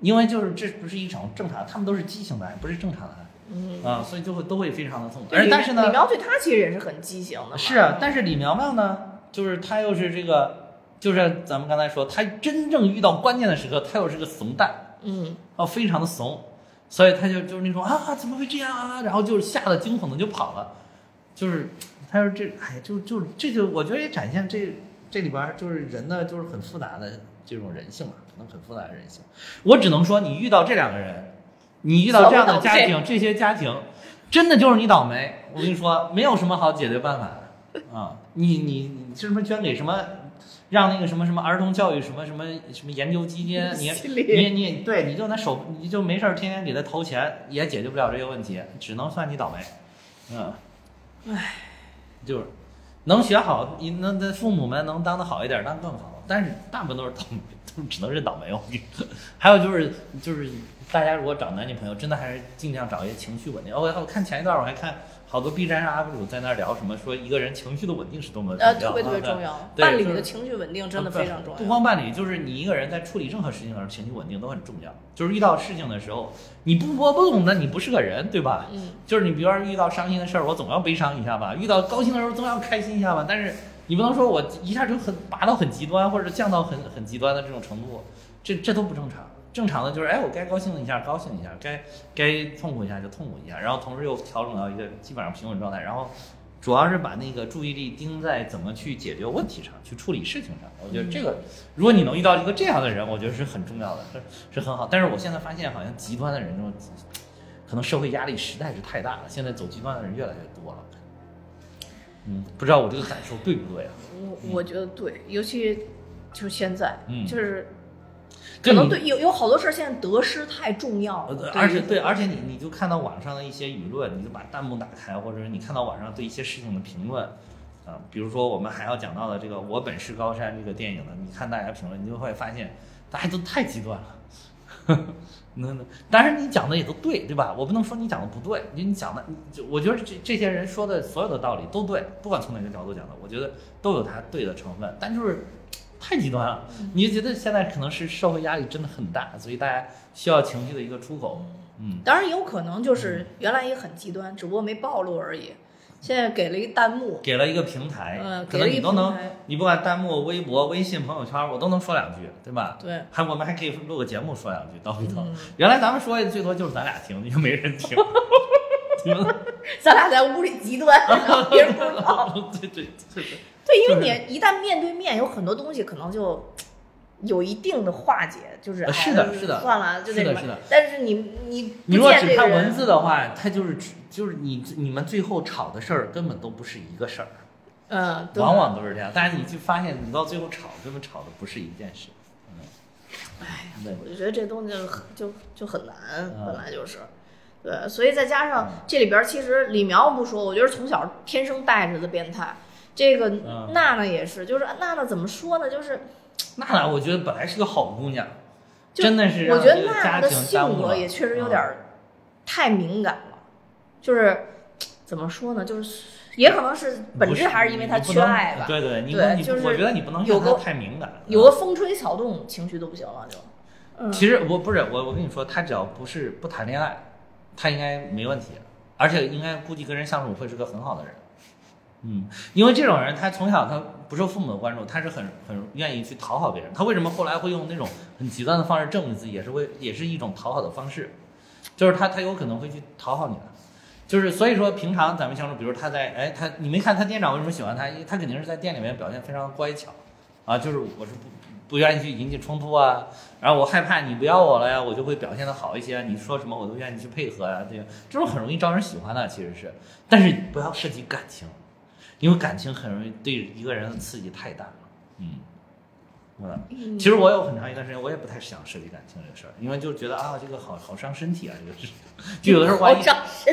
因为就是这不是一场正常，他们都是畸形的爱，不是正常的爱。嗯，啊，所以就会都会非常的痛苦。而但是呢李，苗对他其实也是很畸形的。是啊，但是李苗苗呢，就是他又是这个，就是咱们刚才说，他真正遇到关键的时刻，他又是个怂蛋，嗯，哦，非常的怂，所以他就就是那种啊，怎么会这样啊？然后就是吓得惊恐的就跑了，就是他说这，哎，就就这就我觉得也展现这这里边儿就是人呢，就是很复杂的这种人性嘛，可能很复杂的人性。我只能说，你遇到这两个人，你遇到这样的家庭，这些家庭，真的就是你倒霉。我跟你说，没有什么好解决办法的啊！你你你是什么捐给什么，让那个什么什么儿童教育什么什么什么研究基金，你你你 对，你就拿手，你就没事儿天天给他投钱，也解决不了这个问题，只能算你倒霉。嗯，唉，就是能学好，你能的父母们能当的好一点，那更好。但是大部分都是倒霉，都 只能认倒霉。我跟你说，还有就是就是大家如果找男女朋友，真的还是尽量找一些情绪稳定。我我看前一段我还看好多 B 站上 UP 主在那儿聊什么，说一个人情绪的稳定是多么呃，重要特别特别啊重要，对就是伴侣的情绪稳定真的非常重要不。光伴侣，就是你一个人在处理任何事情的时候，情绪稳定都很重要。就是遇到事情的时候，你不波不懂的，你不是个人，对吧？嗯，就是你比如说遇到伤心的事儿，我总要悲伤一下吧；遇到高兴的时候，总要开心一下吧。但是你不能说我一下就很拔到很极端，或者降到很很极端的这种程度，这这都不正常。正常的就是，哎，我该高兴一下高兴一下，该该痛苦一下就痛苦一下，然后同时又调整到一个基本上平稳状态，然后主要是把那个注意力盯在怎么去解决问题上，去处理事情上。我觉得这个，如果你能遇到一个这样的人，我觉得是很重要的，是是很好。但是我现在发现，好像极端的人中，可能社会压力实在是太大了，现在走极端的人越来越多了。嗯，不知道我这个感受对不对啊？我我觉得对，尤其就是现在，嗯就是可能对有有好多事儿，现在得失太重要了呃，而且对，而且你你就看到网上的一些舆论，你就把弹幕打开，或者是你看到网上对一些事情的评论，啊，比如说我们还要讲到的这个《我本是高山》这个电影呢，你看大家评论，你就会发现大家都太极端了。那那当然你讲的也都对，对吧？我不能说你讲的不对，你你讲的，就我觉得这这些人说的所有的道理都对，不管从哪个角度讲的，我觉得都有他对的成分，但就是太极端了。你就觉得现在可能是社会压力真的很大，所以大家需要情绪的一个出口。嗯，当然有可能就是原来也很极端，只不过没暴露而已。现在给了一弹幕，给了一个平台，嗯，可能你都能你不管弹幕、微博、微信、朋友圈，我都能说两句，对吧？对，还我们还可以录个节目说两句，叨一叨。嗯原来咱们说的最多就是咱俩听，又没人听。你们咱俩在屋里极端，别人不知道。对对对对，对，因为你一旦面对面，有很多东西可能就有一定的化解，就是呃哎是的是的算了，就是的是的。但是你你你如果只看文字的话，它就是就是你你们最后吵的事儿根本都不是一个事儿，嗯，对往往都是这样。但是你就发现，你到最后吵，根本吵的不是一件事。嗯，哎对，我就觉得这东西就很就就很难，嗯本来就是。对，所以再加上这里边，其实李苗不说，我觉得从小天生带着的变态。这个嗯娜娜也是，就是娜娜怎么说呢？就是娜娜我觉得本来是个好姑娘，真的是我觉得娜娜的性格也确实有嗯点儿太敏感了，就是怎么说呢？就是也可能是本质还是因为她缺爱吧，对对，你不你对就是我觉得你不能有个太敏感。有个风吹草动，情绪都不行了，就。嗯，其实我不是我，我跟你说，他只要不是不谈恋爱，他应该没问题，而且应该估计跟人相处会是个很好的人。嗯，因为这种人他从小他不受父母的关注，他是很很愿意去讨好别人。他为什么后来会用那种很极端的方式证明自己，也是为也是一种讨好的方式，就是他他有可能会去讨好你的。就是所以说，平常咱们相处，比如他在哎，他你没看他店长为什么喜欢他？他肯定是在店里面表现非常乖巧，啊，就是我是不不愿意去引起冲突啊，然后我害怕你不要我了呀，我就会表现的好一些，你说什么我都愿意去配合呀，这这种很容易招人喜欢的，其实是，但是不要涉及感情，因为感情很容易对一个人的刺激太大了，嗯。嗯，其实我有很长一段时间，我也不太想涉及感情这个事儿，因为就觉得啊，这个好好伤身体啊，这个事，就有的时候万一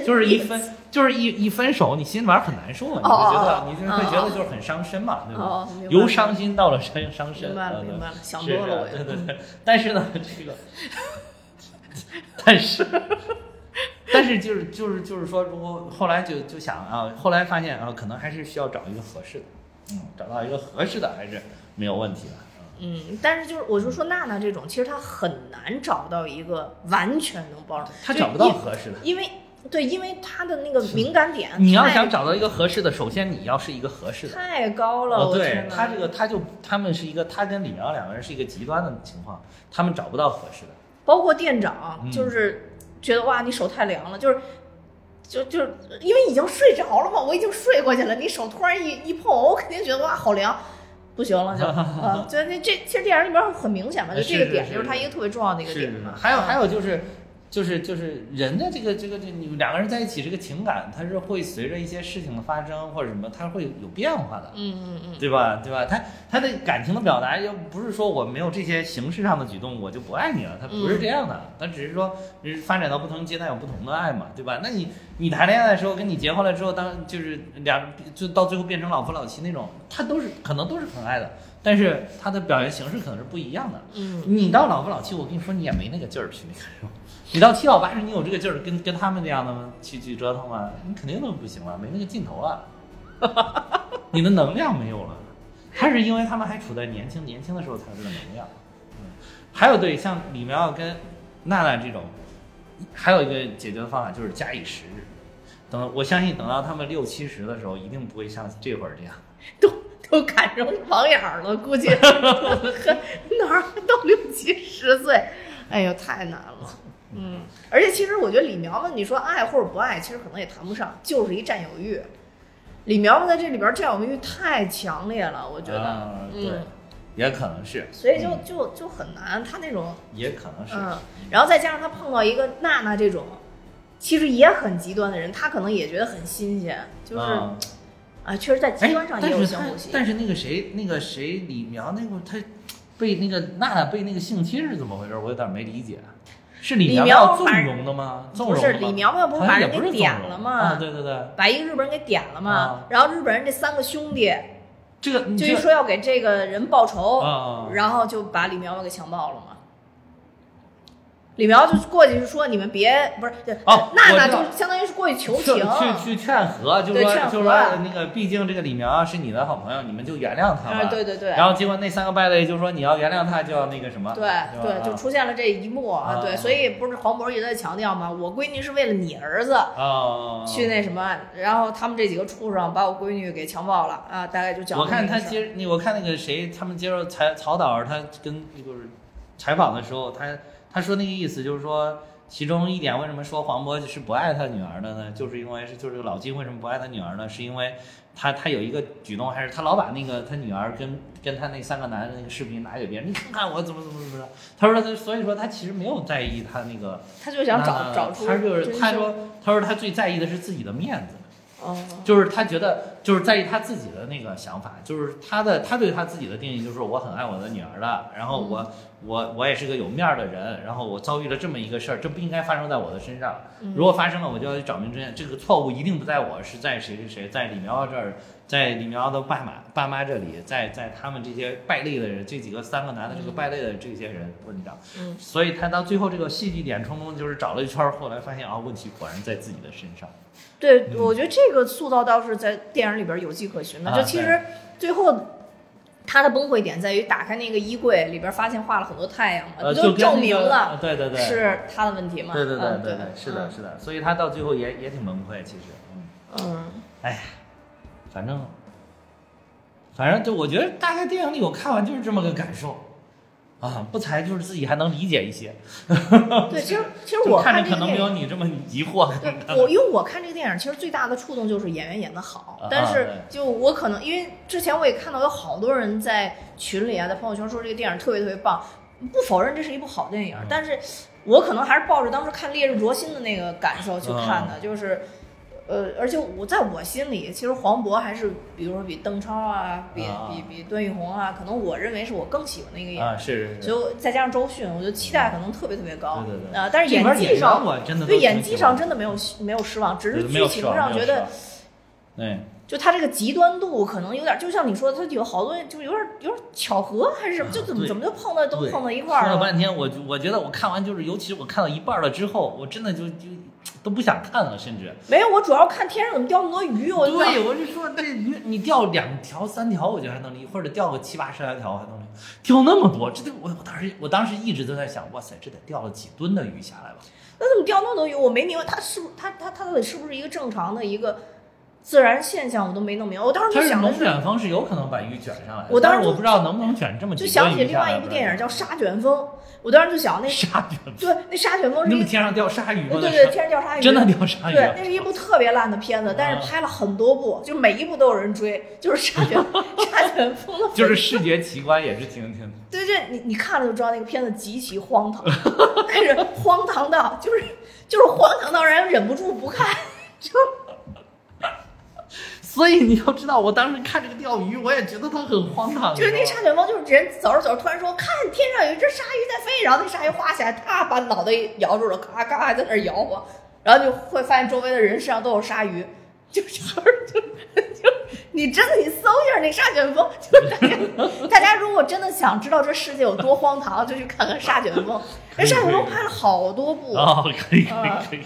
就是一分，就是一一分手，你心里边很难受嘛，你哦会觉得，哦你就会觉得就是很伤身嘛，对吧？由伤心到了伤伤身，明白了，嗯明白了，想是多了，对对对。但是呢，这个，但是，但是就是就是就是说，如果后来就就想啊，后来发现啊，可能还是需要找一个合适的，嗯，找到一个合适的还是没有问题的。嗯嗯，但是就是我就说娜娜这种，其实她很难找到一个完全能包容，就他找不到合适的。因为对，因为她的那个敏感点你要想找到一个合适的，首先你要是一个合适的。太高了，哦，对我天哪他这个，她就他们是一个，她跟李苗两个人是一个极端的情况，他们找不到合适的。包括店长，嗯就是觉得哇，你手太凉了，就是。就就是因为已经睡着了嘛，我已经睡过去了，你手突然一一碰，我肯定觉得哇好凉，不行了就，啊，就那这其实电影里边很明显嘛，就这个点就是它一个特别重要的一个点嘛。还有还，有就是就是就是人的这个这个这你们两个人在一起，这个情感它是会随着一些事情的发生或者什么，它会有变化的。嗯嗯嗯，对吧？对吧？他他的感情的表达，又不是说我没有这些形式上的举动，我就不爱你了。他不是这样的，他只是说，发展到不同阶段有不同的爱嘛，对吧？那你你谈恋爱的时候，跟你结婚了之后，当就是两就到最后变成老夫老妻那种，他都是可能都是很爱的，但是他的表现形式可能是不一样的。嗯，你到老夫老妻，我跟你说，你也没那个劲儿去，那个什么？你到七老八十，你有这个劲儿跟跟他们那样的吗？去去折腾吗？你肯定都不行了，没那个劲头啊。你的能量没有了，他是因为他们还处在年轻，年轻的时候才有这个能量。嗯，还有对像李苗跟娜娜这种，还有一个解决的方法就是假以时日。等我相信等到他们六七十的时候，一定不会像这会儿这样。都 都赶上网眼儿了，估计 哪儿都六七十岁，哎呦，太难了。嗯，而且其实我觉得李苗苗，你说爱或者不爱，其实可能也谈不上，就是一占有欲。李苗苗在这里边占有欲太强烈了，我觉得，啊对嗯，也可能是，所以就嗯就就很难。他那种，也可能是。嗯，然后再加上他碰到一个娜娜这种，其实也很极端的人，他可能也觉得很新鲜，就是，啊啊，确实在极哎端上也有但是他相互吸引。但是那个谁，那个谁，李苗那个他被那个娜娜被那个性侵是怎么回事？我有点没理解。是李李苗苗纵容的吗？纵不是李苗苗不是把人给点了吗啊，对对对，把一个日本人给点了嘛啊，然后日本人这三个兄弟这个就这个一说要给这个人报仇，然后就把李苗苗给强暴了嘛。李苗就过去就说你们别不是，哦娜娜就相当于是过去求情，去去劝和，就对劝说就说和那个，毕竟这个李苗是你的好朋友，你们就原谅他吧。啊，对对对，然后结果那三个败类就说你要原谅他就要那个什么，对吧？对，就出现了这一幕啊对，所以不是黄渤一直在强调吗？我闺女是为了你儿子啊，去那什么，然后他们这几个畜生把我闺女给强暴了啊，大概就讲我看他接那我看那个谁，他们接受采曹导他跟就是采访的时候，他他说那个意思就是说，其中一点为什么说黄渤是不爱他女儿的呢？就是因为是就是老金为什么不爱他女儿呢？是因为他他有一个举动，还是他老把那个他女儿跟跟他那三个男的那个视频拿给别人，你看看我怎么怎么怎么着。他说他所以说他其实没有在意他那个，他就想找找出他就是他说他说他最在意的是自己的面子。哦就是他觉得就是在意他自己的那个想法，就是他的他对他自己的定义就是我很爱我的女儿的，然后我、我我也是个有面儿的人，然后我遭遇了这么一个事儿，这不应该发生在我的身上，嗯。如果发生了，我就要去找明真相，这个错误一定不在我，是在谁谁谁，在李苗这儿，在李苗的爸妈爸妈这里，在在他们这些败类的人，这几个三个男的这个败类的这些人问题上，嗯。所以他到最后这个戏剧点冲突就是找了一圈儿，后来发现啊，问题果然在自己的身上。对，嗯。我觉得这个塑造倒是在电影里边有迹可循的。啊就其实最后他的崩溃点在于打开那个衣柜里边，发现画了很多太阳嘛，就证明了呃对对对，是他的问题嘛？对对对嗯对对对，是的，嗯是的，所以他到最后也也挺崩溃，其实，嗯，嗯，反正，反正就我觉得大概电影里我看完就是这么个感受，啊，不才就是自己还能理解一些，对，其实其实我看着可能没这个电影。有你这么疑惑，对我，因为我看这个电影，其实最大的触动就是演员演的好啊，但是就我可能因为之前我也看到有好多人在群里啊，在朋友圈说这个电影特别特别棒，不否认这是一部好电影，嗯但是我可能还是抱着当时看《烈日灼心》的那个感受去看嗯的，就是。呃，而且我在我心里，其实黄渤还是，比如说比邓超啊，比啊比比段奕宏啊，可能我认为是我更喜欢的一个演员。啊，是是是，所以再加上周迅，我觉得期待可能特别特别高。对对对呃，但是演技上我真的对演技上真的没有没有失望，只是剧情上觉得对，就他这个极端度可能有点，就像你说的，他有好多就有点有点巧合还是什么，就怎么对怎么就碰到都碰到一块儿了。说了半天，我我觉得我看完就是，尤其是我看到一半了之后，我真的就就都不想看了，甚至。没有，我主要看天上怎么钓那么多鱼，我就对，我就说这鱼 你钓两条三条我觉得还能理，或者钓个七八十来条还能理，钓那么多，这得我我当时我当时一直都在想，哇塞，这得钓了几吨的鱼下来吧？那怎么钓那么多鱼？我没明白，它是不它它它到底是不是一个正常的一个自然现象？我都没弄明白。我当时就是想的是，卷风是有可能把鱼卷上来的，我当时我不知道能不能卷这么几就想起另外一部电影叫《沙卷风》，我当时就想那鲨对那沙犬风天上掉鲨鱼吗？对对，天上掉鲨鱼，真的掉鲨鱼对啊？，那是一部特别烂的片子，但是拍了很多部，就每一部都有人追，就是沙卷沙犬 风的，就是视觉奇观也是挺挺。对对，你你看了就知道那个片子极其荒唐，但是荒唐到就是就是荒唐到让人忍不住不看，就所以你要知道，我当时看这个钓鱼，我也觉得它很荒唐。就是那你知道吗沙卷风，就是人走着走着突然说看天上有一只鲨鱼在飞，然后那鲨鱼滑起来，啪把脑袋摇住了，咔咔还在那儿摇晃，然后就会发现周围的人身上都有鲨鱼，就就是就就你真的你搜一下那沙卷风，就是大家大家如果真的想知道这世界有多荒唐，就去看看沙卷风。那沙卷风拍了好多部，哦，可以可以啊可以。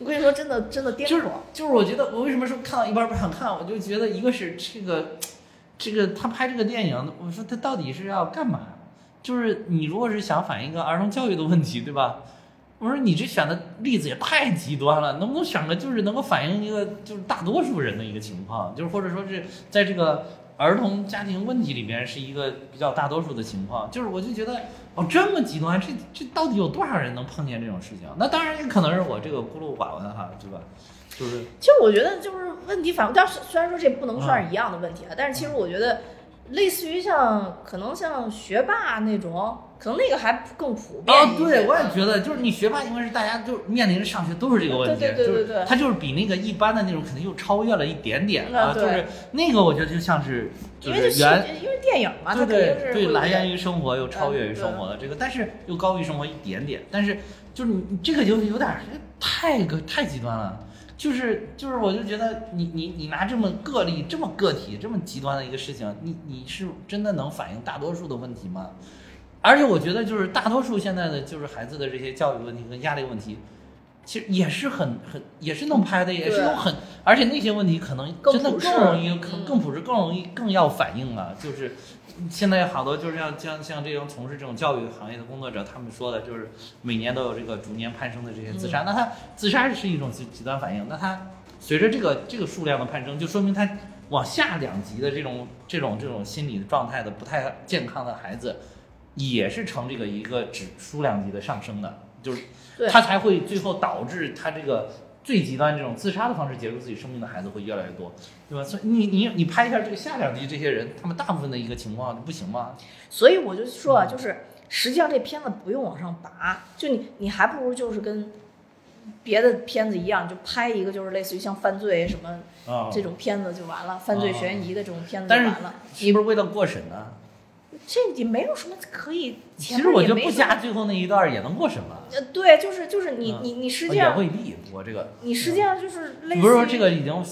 我跟你说，真的真的颠就是簸。就是，我觉得我为什么说看到一半不想看，我就觉得一个是这个，这个他拍这个电影，我说他到底是要干嘛？就是你如果是想反映一个儿童教育的问题，对吧？我说你这选的例子也太极端了，能不能选个就是能够反映一个就是大多数人的一个情况，就是或者说是在这个儿童家庭问题里边是一个比较大多数的情况，就是我就觉得哦这么极端，这这到底有多少人能碰见这种事情？那当然也可能是我这个孤陋寡闻哈，对吧？就是其实我觉得就是问题反，但是虽然说这不能算是一样的问题啊，但是其实我觉得类似于像可能像学霸那种，可能那个还更普遍哦一，些对，我也觉得，就是你学霸，因为是大家就面临着上学都是这个问题，对对对对对就是他就是比那个一般的那种肯定又超越了一点点啊，就是那个我觉得就像是就是原因为电影嘛，它对对对，来源于生活又超越于嗯生活的这个，但是又高于生活一点点，但是就是你你这个就有点太个太极端了。就是就是，我就觉得你你你拿这么个例、这么个体、这么极端的一个事情，你你是真的能反映大多数的问题吗？而且我觉得，就是大多数现在的就是孩子的这些教育问题跟压力问题，其实也是很很也是能拍的，也是对有很，而且那些问题可能更真的更容易、更嗯更普世、更容易、更要反映啊。就是现在好多就是像像像这种从事这种教育行业的工作者，他们说的就是每年都有这个逐年攀升的这些自杀，那他自杀是一种极极端反应，那他随着这个这个数量的攀升，就说明他往下两级的这种这种这种心理状态的不太健康的孩子，也是呈这个一个指数量级的上升的，就是对他才会最后导致他这个最极端这种自杀的方式结束自己生命的孩子会越来越多，对吧？所以你你你拍一下这个下两级这些人，他们大部分的一个情况就不行吗？所以我就说嗯啊，就是实际上这片子不用往上拔，就你你还不如就是跟别的片子一样，就拍一个就是类似于像犯罪什么啊这种片子就完了，犯罪悬疑的这种片子就完了。是不是为了过审呢？这也没有什么可以，其实我觉得不加最后那一段也能过审吧，呃，对，就是就是你嗯你你实际也上未必。我这个你实际上就是类似于不是说这个已经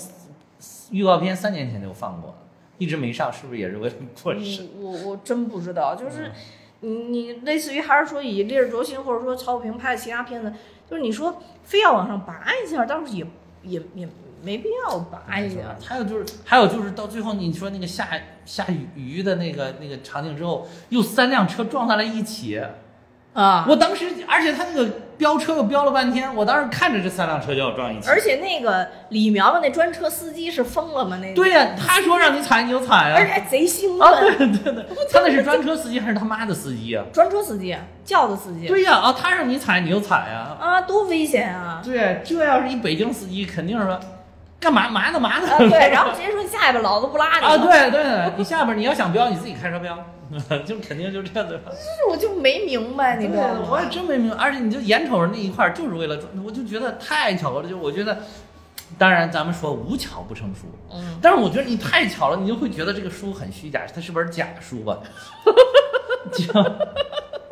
预告片三年前就放过了，一直没上，是不是也是为了过审？嗯我我真不知道，就是嗯你你类似于还是说以烈日灼心或者说曹保平拍的其他片子，就是你说非要往上拔一下，倒是也也也没必要吧？哎呀。还有就是，还有就是到最后你说那个下下雨雨的那个那个场景之后，又三辆车撞在了一起。啊，我当时，而且他那个飙车又飙了半天，我当时看着这三辆车就要撞一起。而且那个李苗苗那专车司机是疯了吗？那个对呀、他说让你踩你就踩啊。而且还贼兴啊，奋。对对对，他那是专车司机还是他妈的司机啊？专车司机、轿子司机，对呀、啊，他让你踩你就踩啊、啊，多危险啊！对，这要是一北京司机，肯定是说干嘛嘛呢嘛呢。啊，对，然后直接说下一步老子不拉你。啊，对对，你下边你要想飙，你自己开车飙，就肯定就这样的。就是我就没明白，你知道对，我？也真没明白，而且你就眼瞅着那一块儿就是为了赚，我就觉得太巧合了，就我觉得，当然咱们说无巧不成书，嗯，但是我觉得你太巧了，你就会觉得这个书很虚假，它是本假书 吧？就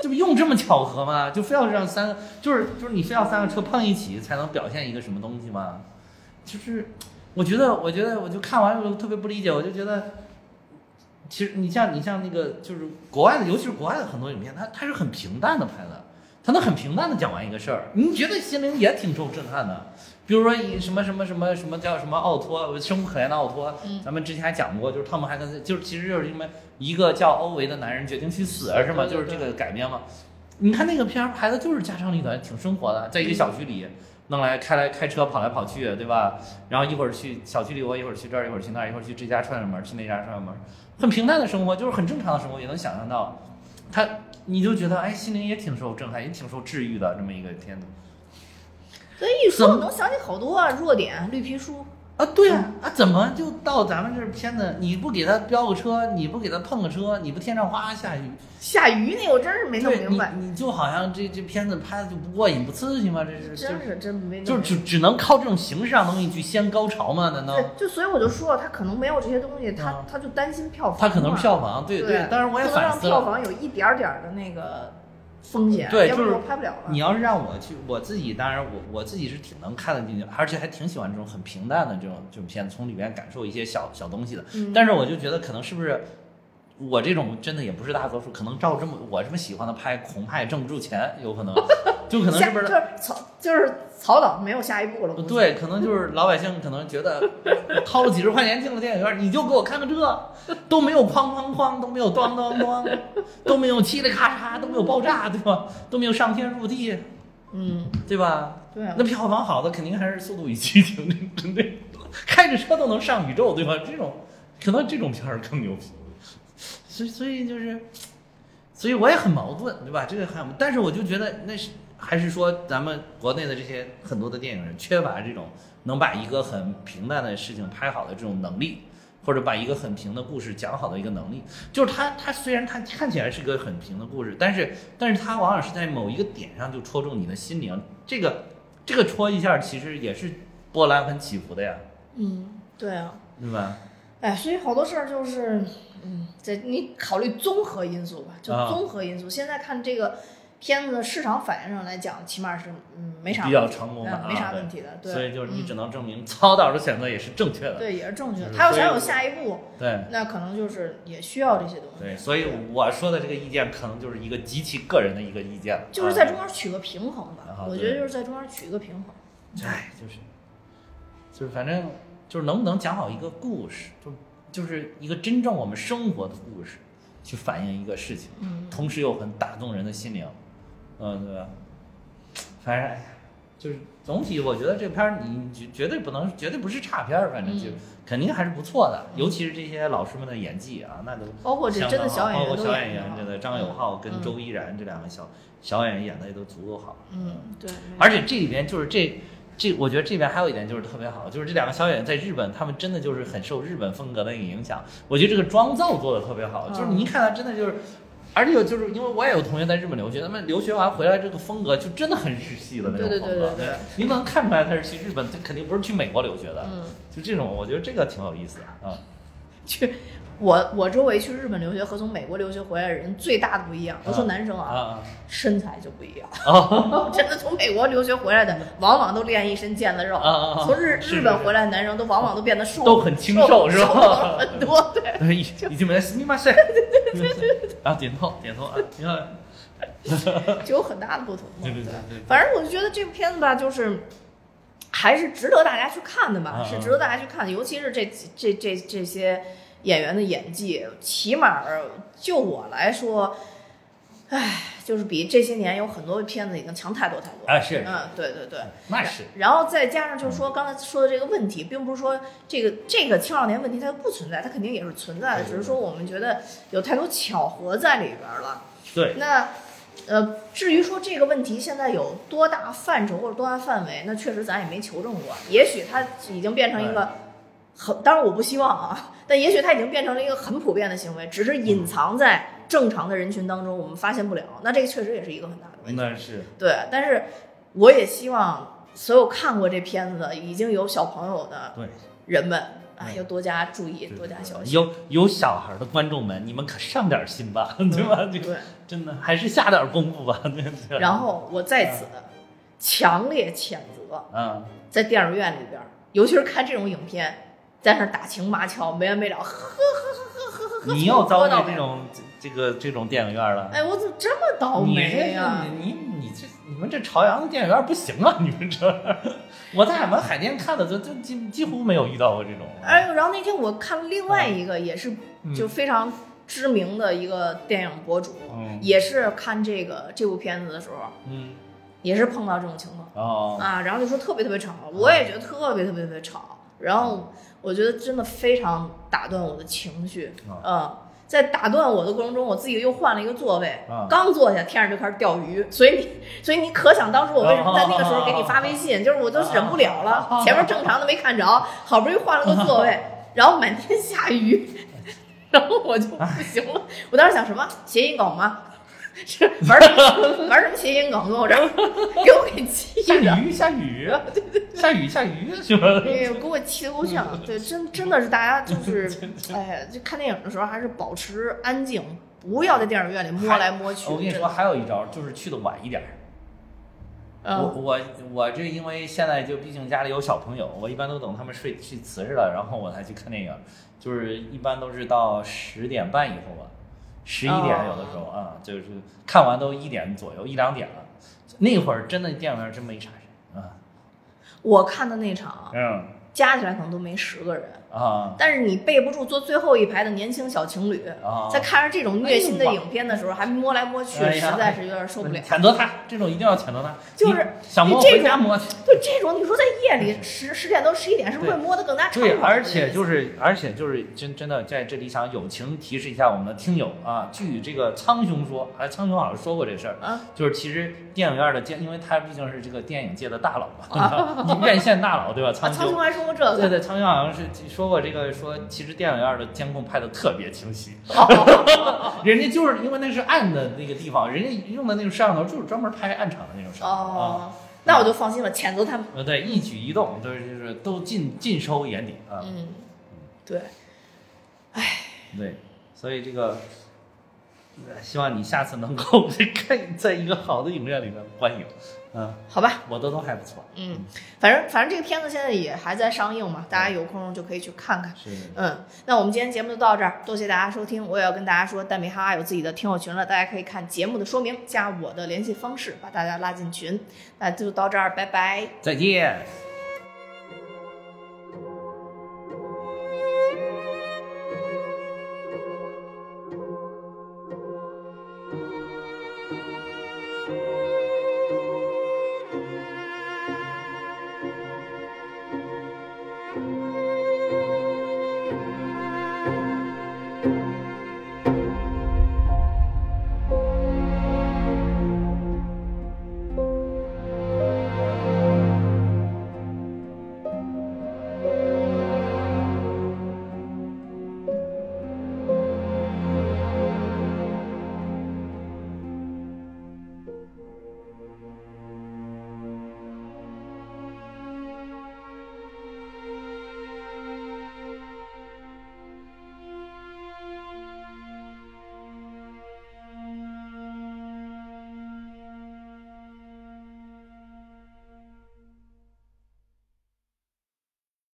这不用这么巧合吗？就非要让三个，就是就是你非要三个车碰一起才能表现一个什么东西吗？就是我觉得，我觉得我就看完我就特别不理解，我就觉得。其实你像你像那个就是国外的，尤其是国外的很多影片，它它是很平淡的拍的，它能很平淡的讲完一个事儿，你觉得心灵也挺受震撼的。比如说以什么什么什么什么叫什么奥托，生无可恋的奥托，嗯咱们之前还讲过，就是汤姆汉克斯，就是其实就是因为一个叫欧维的男人决定去死，是吗？就是这个改编嘛。你看那个片儿拍的就是家长里短，挺生活的，在一个小区里弄来开来开车跑来跑去，对吧？然后一会儿去小区里窝，一会儿去这儿，一会儿去那儿，一会儿去这家串串门，去那家串串门，很平淡的生活，就是很正常的生活，也能想象到。他你就觉得哎，心灵也挺受震撼，也挺受治愈的这么一个片子。所以一说，我能想起好多啊弱点，绿皮书。啊，对啊，啊，怎么就到咱们这儿片子？你不给他飙个车，你不给他碰个车，你不天上哗下雨，下雨那我真是没弄明白，你，你就好像这这片子拍的就不过瘾、不刺激吗？这是真是真没弄就是。只只能靠这种形式上的东西去掀高潮吗？难道对，就所以我就说他可能没有这些东西，他啊他就担心票房。他可能是票房？对对，但是我也反思了。让票房有一点点的那个风险，对就是拍不了了。你要是让我去，我自己当然我我自己是挺能看得进去，而且还挺喜欢这种很平淡的这种这种片子，从里面感受一些小小东西的。嗯但是我就觉得可能是不是我这种真的也不是大多数，可能照这么我这么喜欢的拍，恐怕也挣不住钱，有可能，就可能是不？下就是是曹就是曹导没有下一步了。对，可能就是老百姓可能觉得 掏了几十块钱进了电影院，你就给我看个这，都没有哐哐哐，都没有咣咣咣，都没有嘁哩咔嚓，都没有爆炸，对吧？都没有上天入地，嗯，对吧？对啊那票房好的肯定还是《速度与激情》这这这，开着车都能上宇宙，对吧？这种可能这种片儿更牛逼。所以所以就是，所以我也很矛盾，对吧？这个很，但是我就觉得那是还是说咱们国内的这些很多的电影人缺乏这种能把一个很平淡的事情拍好的这种能力，或者把一个很平的故事讲好的一个能力。就是他他虽然他看起来是个很平的故事，但是但是他往往是在某一个点上就戳中你的心灵，这个这个戳一下其实也是波澜很起伏的呀，嗯，对啊，对吧？哎，所以好多事儿就是，嗯，在你考虑综合因素吧，就啊综合因素。现在看这个片子的市场反应上来讲，起码是嗯没啥比较成功的啊嗯没啥问题的，对。所以就是你嗯只能证明曹导的选择也是正确的。对也是正确的。他要想有下一步，对那可能就是也需要这些东西。对，所以我说的这个意见可能就是一个极其个人的一个意见，就是在啊中间取个平衡吧，我觉得就是在中间取一个平衡。哎，就是，就是反正就是能不能讲好一个故事，就就是一个真正我们生活的故事，去反映一个事情，嗯，同时又很打动人的心灵，嗯，对吧？反正哎呀，就是总体我觉得这片儿你绝绝对不能，绝对不是差片儿，反正就嗯肯定还是不错的，尤其是这些老师们的演技啊，那都包括这真的小演员包括小演员这个张友浩跟嗯周依然这两个小小演员演的也都足够好，嗯，对，而且这里边就是这这，我觉得这边还有一点就是特别好，就是这两个小演员在日本，他们真的就是很受日本风格的影响。我觉得这个妆造做的特别好，就是你一看他真的就是，而且就是因为我也有同学在日本留学，他们留学完回来这个风格就真的很日系的那种风格。对对对对你能看出来他是去日本，他肯定不是去美国留学的。嗯，就这种，我觉得这个挺有意思的啊。去我我周围去日本留学和从美国留学回来的人最大的不一样，我说男生啊身材就不一样。啊 真的从美国留学回来的，往往都练一身腱子肉。从日日本回来的男生都往往都变得瘦，都很清瘦瘦是吧瘦很多，对。对，已已经没死密码噻。然后点头点头啊，你好。就有很大的不同嘛。对对对对。反正我就觉得这部片子吧，就是还是值得大家去看的吧，啊是值得大家去看的，尤其是这这这这些演员的演技，起码就我来说，唉，就是比这些年有很多片子已经强太多太多。啊是嗯，对对对。那是然后再加上就是说刚才说的这个问题，并不是说这个这个青少年问题它不存在，它肯定也是存在的，只是说我们觉得有太多巧合在里边了。对，那呃，至于说这个问题现在有多大范畴或者多大范围，那确实咱也没求证过。也许它已经变成一个很，当然我不希望啊，但也许它已经变成了一个很普遍的行为，只是隐藏在正常的人群当中，我们发现不了。那这个确实也是一个很大的问题。那是对，但是我也希望所有看过这片子的已经有小朋友的对。人们啊，嗯要多加注意，多加小心。有有小孩的观众们，你们可上点心吧，对吧？对，真的还是下点功夫吧。然后我在此强烈谴责。嗯，在电影院里边儿，尤其是看这种影片，在那儿打情骂俏，没完没了，呵呵呵呵呵呵，你又遭遇这种这个这种电影院了。哎，我怎么这么倒霉呀、你你你这你们这朝阳的电影院不行啊！你们这，我在俺们海淀看的，就就几几乎没有遇到过这种。哎呦，然后那天我看了另外一个，也是嗯。就非常知名的一个电影博主，嗯。也是看这个这部片子的时候，嗯。也是碰到这种情况。哦。啊，然后就说特别特别吵，我也觉得特别特别特别吵，然后我觉得真的非常打断我的情绪，啊嗯。在打断我的过程中，我自己又换了一个座位，啊。刚坐下，天上就开始钓鱼，所以你，所以你可想当初我为什么在那个时候给你发微信，就是我都忍不了了，前面正常的没看着，好不容易换了个座位，然后满天下雨，然后我就不行了，我当时想什么谐音梗吗？是 玩什么玩什么谐音梗给我这儿，给我给气的下，雨 下雨，对对下雨下雨是吧？哎呦，给我气的够呛。对，真真的是大家就是，哎呀，就看电影的时候还是保持安静，不要在电影院里摸来摸去。我跟你说，还有一招，就是去的晚一点儿。我嗯，我我这因为现在就毕竟家里有小朋友，我一般都等他们睡睡瓷实了，然后我才去看电影，就是一般都是到十点半以后吧，十一点有的时候啊，就是看完都一点左右一两点了，那会儿真的电影院真没啥人啊，我看的那场嗯。加起来可能都没十个人，啊但是你背不住坐最后一排的年轻小情侣，啊，在看着这种虐心的影片的时候还摸来摸去，实在是有点受不了。谴责他，这种一定要谴责他，就是想摸回家摸去。对这种，你说在夜里十十点到十一点，是不是会摸得更加猖对，而且就是，而且就是真真的在这里想友情提示一下我们的听友啊，据这个苍兄说，哎，苍兄好像说过这事儿，啊，就是其实电影院的监，因为他毕竟是这个电影界的大佬嘛，你院线大佬对吧？啊，苍兄还说过这个。对对，苍兄好像是说过这个，说其实电影院的监控拍的特别清晰，人家就是因为那是暗的那个地方，人家用的那种摄像头就是专门拍暗场的那种摄像头啊。哦，那我就放心了，谴责他们。呃，对，一举一动都是就是都尽尽收眼底啊。嗯，对，对，所以这个，呃希望你下次能够看在一个好的影院里面观影。嗯，好吧，我的都还不错。嗯，反正反正这个片子现在也还在上映嘛，大家有空就可以去看看。是，嗯，那我们今天节目就到这儿，多谢大家收听。我也要跟大家说，蛋米哈哈有自己的听友群了，大家可以看节目的说明，加我的联系方式，把大家拉进群。那就到这儿，拜拜。再见。